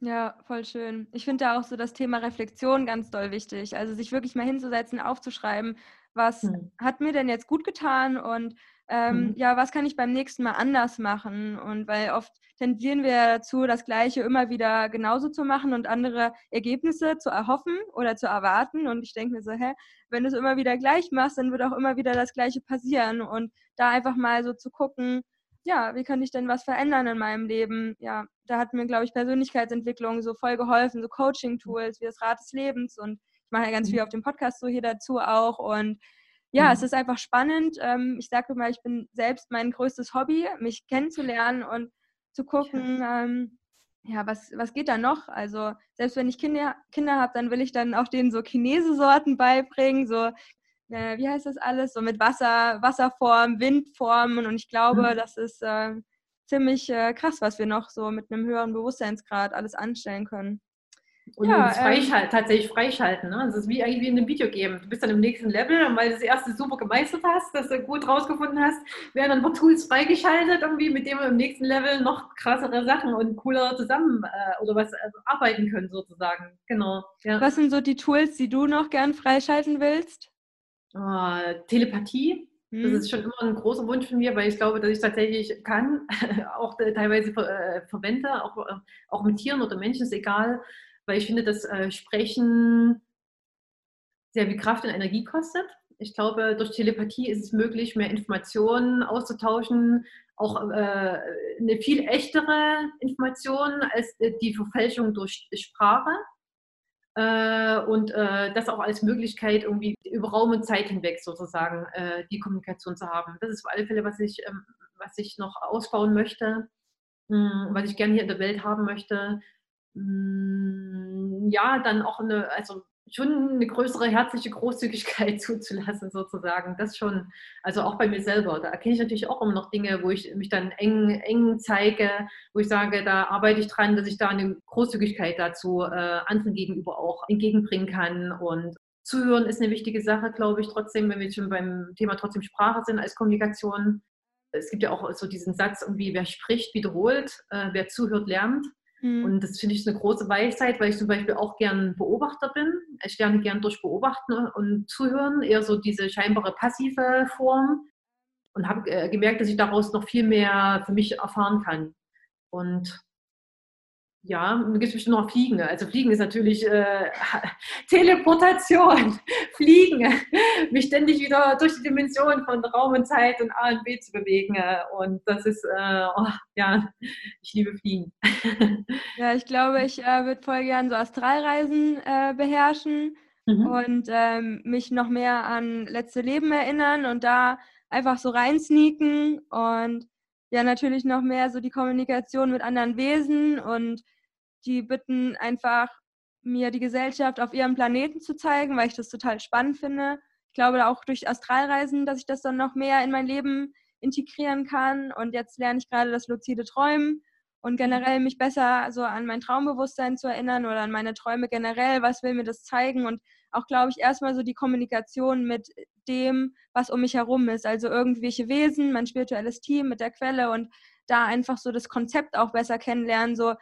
Ja, voll schön. Ich finde da auch so das Thema Reflexion ganz doll wichtig. Also sich wirklich mal hinzusetzen, aufzuschreiben, was hm. hat mir denn jetzt gut getan und ähm, mhm. ja, was kann ich beim nächsten Mal anders machen? Und weil oft tendieren wir dazu, das Gleiche immer wieder genauso zu machen und andere Ergebnisse zu erhoffen oder zu erwarten. Und ich denke mir so, hä, wenn du es immer wieder gleich machst, dann wird auch immer wieder das Gleiche passieren. Und da einfach mal so zu gucken, ja, wie kann ich denn was verändern in meinem Leben? Ja, da hat mir, glaube ich, Persönlichkeitsentwicklung so voll geholfen, so Coaching-Tools wie das Rad des Lebens und ich mache ja ganz mhm. viel auf dem Podcast so hier dazu auch und ja, mhm. es ist einfach spannend. Ähm, ich sage mal, ich bin selbst mein größtes Hobby, mich kennenzulernen und zu gucken, ähm, ja, was, was geht da noch? Also selbst wenn ich Kinder, Kinder habe, dann will ich dann auch denen so Chinesesorten beibringen, so äh, wie heißt das alles, so mit Wasser, Wasserform, Windformen. Und ich glaube, mhm. das ist äh, ziemlich äh, krass, was wir noch so mit einem höheren Bewusstseinsgrad alles anstellen können. Und ja, freischalten, ähm, tatsächlich freischalten. Ne? Das ist wie eigentlich wie in einem Videogame. Du bist dann im nächsten Level und weil du das erste super gemeistert hast, dass du gut rausgefunden hast, werden dann paar Tools freigeschaltet, irgendwie, mit denen wir im nächsten Level noch krassere Sachen und cooler zusammen äh, oder was also arbeiten können, sozusagen. Genau. Ja. Was sind so die Tools, die du noch gern freischalten willst? Äh, Telepathie. Das hm. ist schon immer ein großer Wunsch von mir, weil ich glaube, dass ich tatsächlich kann, [LAUGHS] auch teilweise äh, verwende, auch, äh, auch mit Tieren oder Menschen, ist egal, weil ich finde, dass äh, Sprechen sehr viel Kraft und Energie kostet. Ich glaube, durch Telepathie ist es möglich, mehr Informationen auszutauschen, auch äh, eine viel echtere Information als äh, die Verfälschung durch Sprache äh, und äh, das auch als Möglichkeit, irgendwie über Raum und Zeit hinweg sozusagen äh, die Kommunikation zu haben. Das ist auf alle Fälle, was ich, ähm, was ich noch ausbauen möchte, mh, hm, was ich gerne hier in der Welt haben möchte. Mh, hm, ja, dann auch eine, also schon eine größere herzliche Großzügigkeit [LAUGHS] zuzulassen, sozusagen. Das schon, also auch bei mir selber. Da erkenne ich natürlich auch immer noch Dinge, wo ich mich dann eng, eng zeige, wo ich sage, da arbeite ich dran, dass ich da eine Großzügigkeit dazu äh, anderen gegenüber auch entgegenbringen kann. Und Zuhören ist eine wichtige Sache, glaube ich, trotzdem, wenn wir schon beim Thema trotzdem Sprache sind als Kommunikation. Es gibt ja auch so diesen Satz, irgendwie, wer spricht, wiederholt, äh, wer zuhört, lernt. Mhm. Und das finde ich eine große Weisheit, weil ich zum Beispiel auch gern Beobachter bin. Ich lerne gern durch Beobachten und Zuhören, eher so diese scheinbare passive Form. Und habe äh, gemerkt, dass ich daraus noch viel mehr für mich erfahren kann. Und ja, dann gibt es bestimmt noch Fliegen. Also Fliegen ist natürlich äh, [LAUGHS] Teleportation, [LAUGHS] Fliegen, [LAUGHS] mich ständig wieder durch die Dimension von Raum und Zeit und A und B zu bewegen. Und das ist, äh, oh, ja, ich liebe Fliegen. Ja, ich glaube, ich äh, würde voll gern so Astralreisen äh, beherrschen mhm. und ähm, mich noch mehr an letzte Leben erinnern und da einfach so reinsneaken und ja natürlich noch mehr so die Kommunikation mit anderen Wesen und die bitten einfach mir die Gesellschaft auf ihrem Planeten zu zeigen, weil ich das total spannend finde. Ich glaube auch durch Astralreisen, dass ich das dann noch mehr in mein Leben integrieren kann. Und jetzt lerne ich gerade das luzide Träumen und generell mich besser so an mein Traumbewusstsein zu erinnern oder an meine Träume generell. Was will mir das zeigen? Und auch, glaube ich, erstmal so die Kommunikation mit dem, was um mich herum ist. Also irgendwelche Wesen, mein spirituelles Team mit der Quelle und da einfach so das Konzept auch besser kennenlernen. So,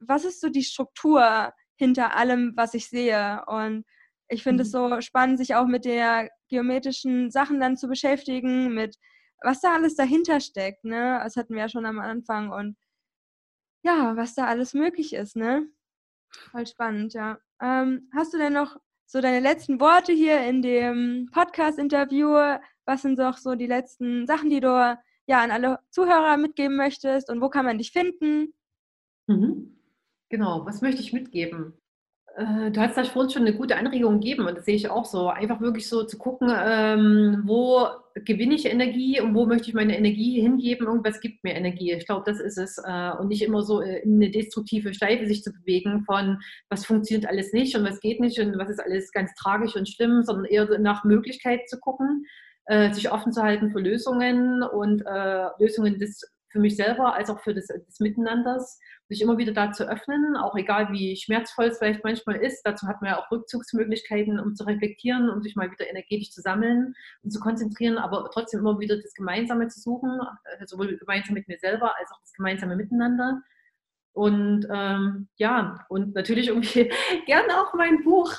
was ist so die Struktur hinter allem, was ich sehe? Und ich finde mhm. es so spannend, sich auch mit der geometrischen Sachen dann zu beschäftigen, mit was da alles dahinter steckt, ne? Das hatten wir ja schon am Anfang und ja, was da alles möglich ist, ne? Voll spannend, ja. Ähm, hast du denn noch so deine letzten Worte hier in dem Podcast-Interview? Was sind doch so die letzten Sachen, die du ja an alle Zuhörer mitgeben möchtest und wo kann man dich finden? Mhm. Genau, was möchte ich mitgeben? Äh, du hast da vorhin schon eine gute Anregung gegeben und das sehe ich auch so. Einfach wirklich so zu gucken, ähm, wo gewinne ich Energie und wo möchte ich meine Energie hingeben. Irgendwas gibt mir Energie. Ich glaube, das ist es. Äh, und nicht immer so in eine destruktive Schleife sich zu bewegen von, was funktioniert alles nicht und was geht nicht und was ist alles ganz tragisch und schlimm, sondern eher nach Möglichkeit zu gucken, äh, sich offen zu halten für Lösungen und äh, Lösungen des für mich selber als auch für das, des Miteinanders, sich immer wieder dazu öffnen, auch egal wie schmerzvoll es vielleicht manchmal ist. Dazu hat man ja auch Rückzugsmöglichkeiten, um zu reflektieren, um sich mal wieder energetisch zu sammeln und zu konzentrieren, aber trotzdem immer wieder das Gemeinsame zu suchen, äh, sowohl gemeinsam mit mir selber als auch das gemeinsame Miteinander. Und ähm, ja, und natürlich irgendwie [LAUGHS] gerne auch mein Buch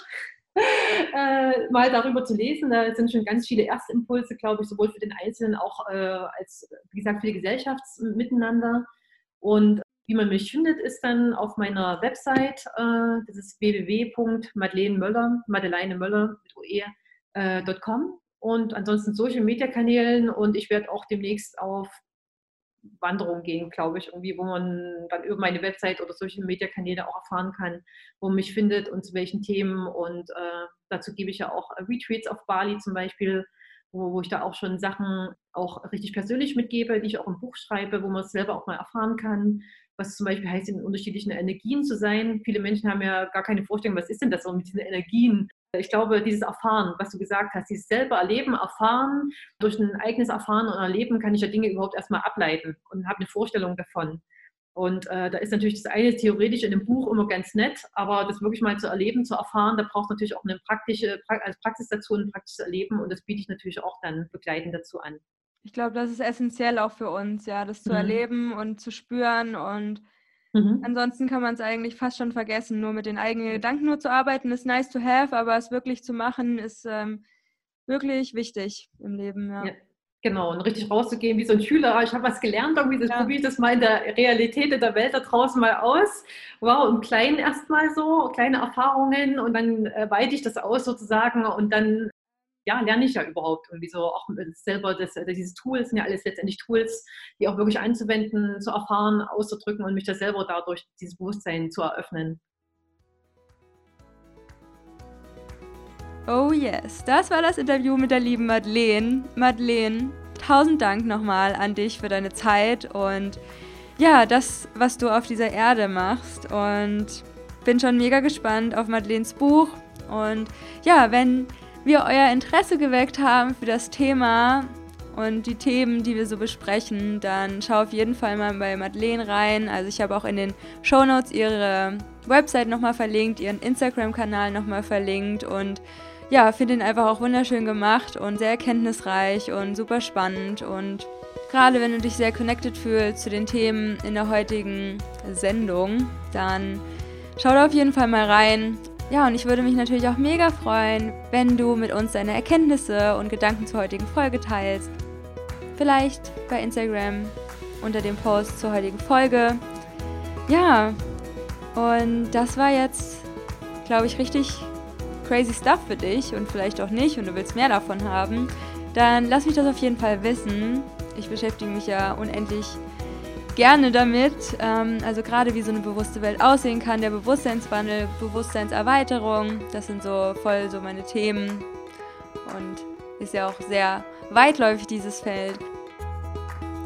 [LAUGHS] äh, mal darüber zu lesen. Da sind schon ganz viele Erstimpulse, glaube ich, sowohl für den Einzelnen auch äh, als, wie gesagt, für die Gesellschaftsmiteinander. Und wie man mich findet, ist dann auf meiner Website, äh, das ist www.madeleinemöller, Madeleine Möller mit oe.com äh, und ansonsten Social Media Kanälen und ich werde auch demnächst auf Wanderung gehen, glaube ich, irgendwie, wo man dann über meine Website oder Social Media Kanäle auch erfahren kann, wo man mich findet und zu welchen Themen. Und äh, dazu gebe ich ja auch Retreats auf Bali zum Beispiel, wo, wo ich da auch schon Sachen auch richtig persönlich mitgebe, die ich auch im Buch schreibe, wo man es selber auch mal erfahren kann, was zum Beispiel heißt, in unterschiedlichen Energien zu sein. Viele Menschen haben ja gar keine Vorstellung, was ist denn das so mit diesen Energien? Ich glaube, dieses Erfahren, was du gesagt hast, dieses selber erleben, erfahren, durch ein eigenes Erfahren und Erleben kann ich ja Dinge überhaupt erstmal ableiten und habe eine Vorstellung davon. Und äh, da ist natürlich das eine theoretisch in dem Buch immer ganz nett, aber das wirklich mal zu erleben, zu erfahren, da braucht es natürlich auch eine praktische als Praxis dazu, ein praktisches Erleben und das biete ich natürlich auch dann begleitend dazu an. Ich glaube, das ist essentiell auch für uns, ja, das zu mhm. erleben und zu spüren und Mhm. Ansonsten kann man es eigentlich fast schon vergessen. Nur mit den eigenen Gedanken nur zu arbeiten ist nice to have, aber es wirklich zu machen ist ähm, wirklich wichtig im Leben. Ja. ja. Genau, und richtig rauszugehen wie so ein Schüler. Ich habe was gelernt, irgendwie, das ja. probiere ich das mal in der Realität in der Welt da draußen mal aus. Wow, im Kleinen erstmal so, kleine Erfahrungen und dann äh, weite ich das aus sozusagen und dann ja, lerne ich ja überhaupt irgendwie so auch selber, das, äh, diese Tools sind ja alles letztendlich Tools, die auch wirklich anzuwenden, zu erfahren, auszudrücken und mich da selber dadurch dieses Bewusstsein zu eröffnen. Oh yes, das war das Interview mit der lieben Madeleine. Madeleine, tausend Dank nochmal an dich für deine Zeit und ja, das, was du auf dieser Erde machst. Und bin schon mega gespannt auf Madeleines Buch. Und ja, wenn wir euer Interesse geweckt haben für das Thema und die Themen, die wir so besprechen, dann schau auf jeden Fall mal bei Madeleine rein. Also ich habe auch in den Show Notes ihre Website nochmal verlinkt, ihren Instagram-Kanal nochmal verlinkt und ja, finde ihn einfach auch wunderschön gemacht und sehr erkenntnisreich und super spannend und gerade wenn du dich sehr connected fühlst zu den Themen in der heutigen Sendung, dann schau da auf jeden Fall mal rein ja, und ich würde mich natürlich auch mega freuen, wenn du mit uns deine Erkenntnisse und Gedanken zur heutigen Folge teilst. Vielleicht bei Instagram unter dem Post zur heutigen Folge. Ja, und das war jetzt, glaube ich, richtig crazy stuff für dich und vielleicht auch nicht und du willst mehr davon haben. Dann lass mich das auf jeden Fall wissen. Ich beschäftige mich ja unendlich gerne damit. Ähm, also gerade wie so eine bewusste Welt aussehen kann, der Bewusstseinswandel, Bewusstseinserweiterung, das sind so voll so meine Themen und ist ja auch sehr weitläufig dieses Feld.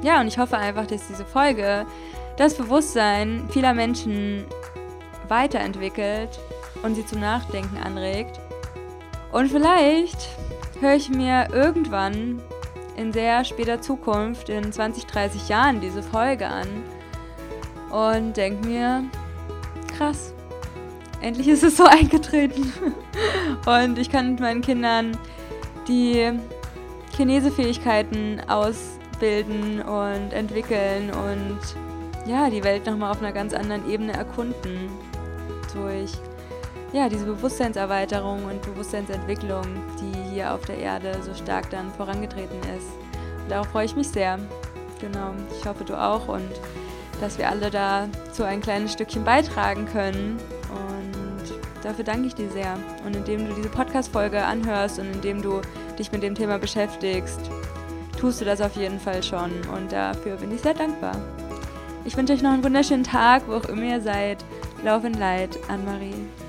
Ja, und ich hoffe einfach, dass diese Folge das Bewusstsein vieler Menschen weiterentwickelt und sie zum Nachdenken anregt. Und vielleicht höre ich mir irgendwann in sehr später Zukunft, in 20, 30 Jahren, diese Folge an und denke mir, krass, endlich ist es so [LAUGHS] eingetreten. und ich kann mit meinen Kindern die Chinesefähigkeiten ausbilden und entwickeln und ja, die Welt nochmal auf einer ganz anderen Ebene erkunden durch ja, diese Bewusstseinserweiterung und Bewusstseinsentwicklung, die hier auf der Erde so stark dann vorangetreten ist. Und darauf freue ich mich sehr. Genau, ich hoffe du auch und dass wir alle da so ein kleines Stückchen beitragen können und dafür danke ich dir sehr. Und indem du diese Podcast-Folge anhörst und indem du dich mit dem Thema beschäftigst, tust du das auf jeden Fall schon. Und dafür bin ich sehr dankbar. Ich wünsche euch noch einen wunderschönen Tag, wo auch immer ihr seid. Love and Light, Anne-Marie.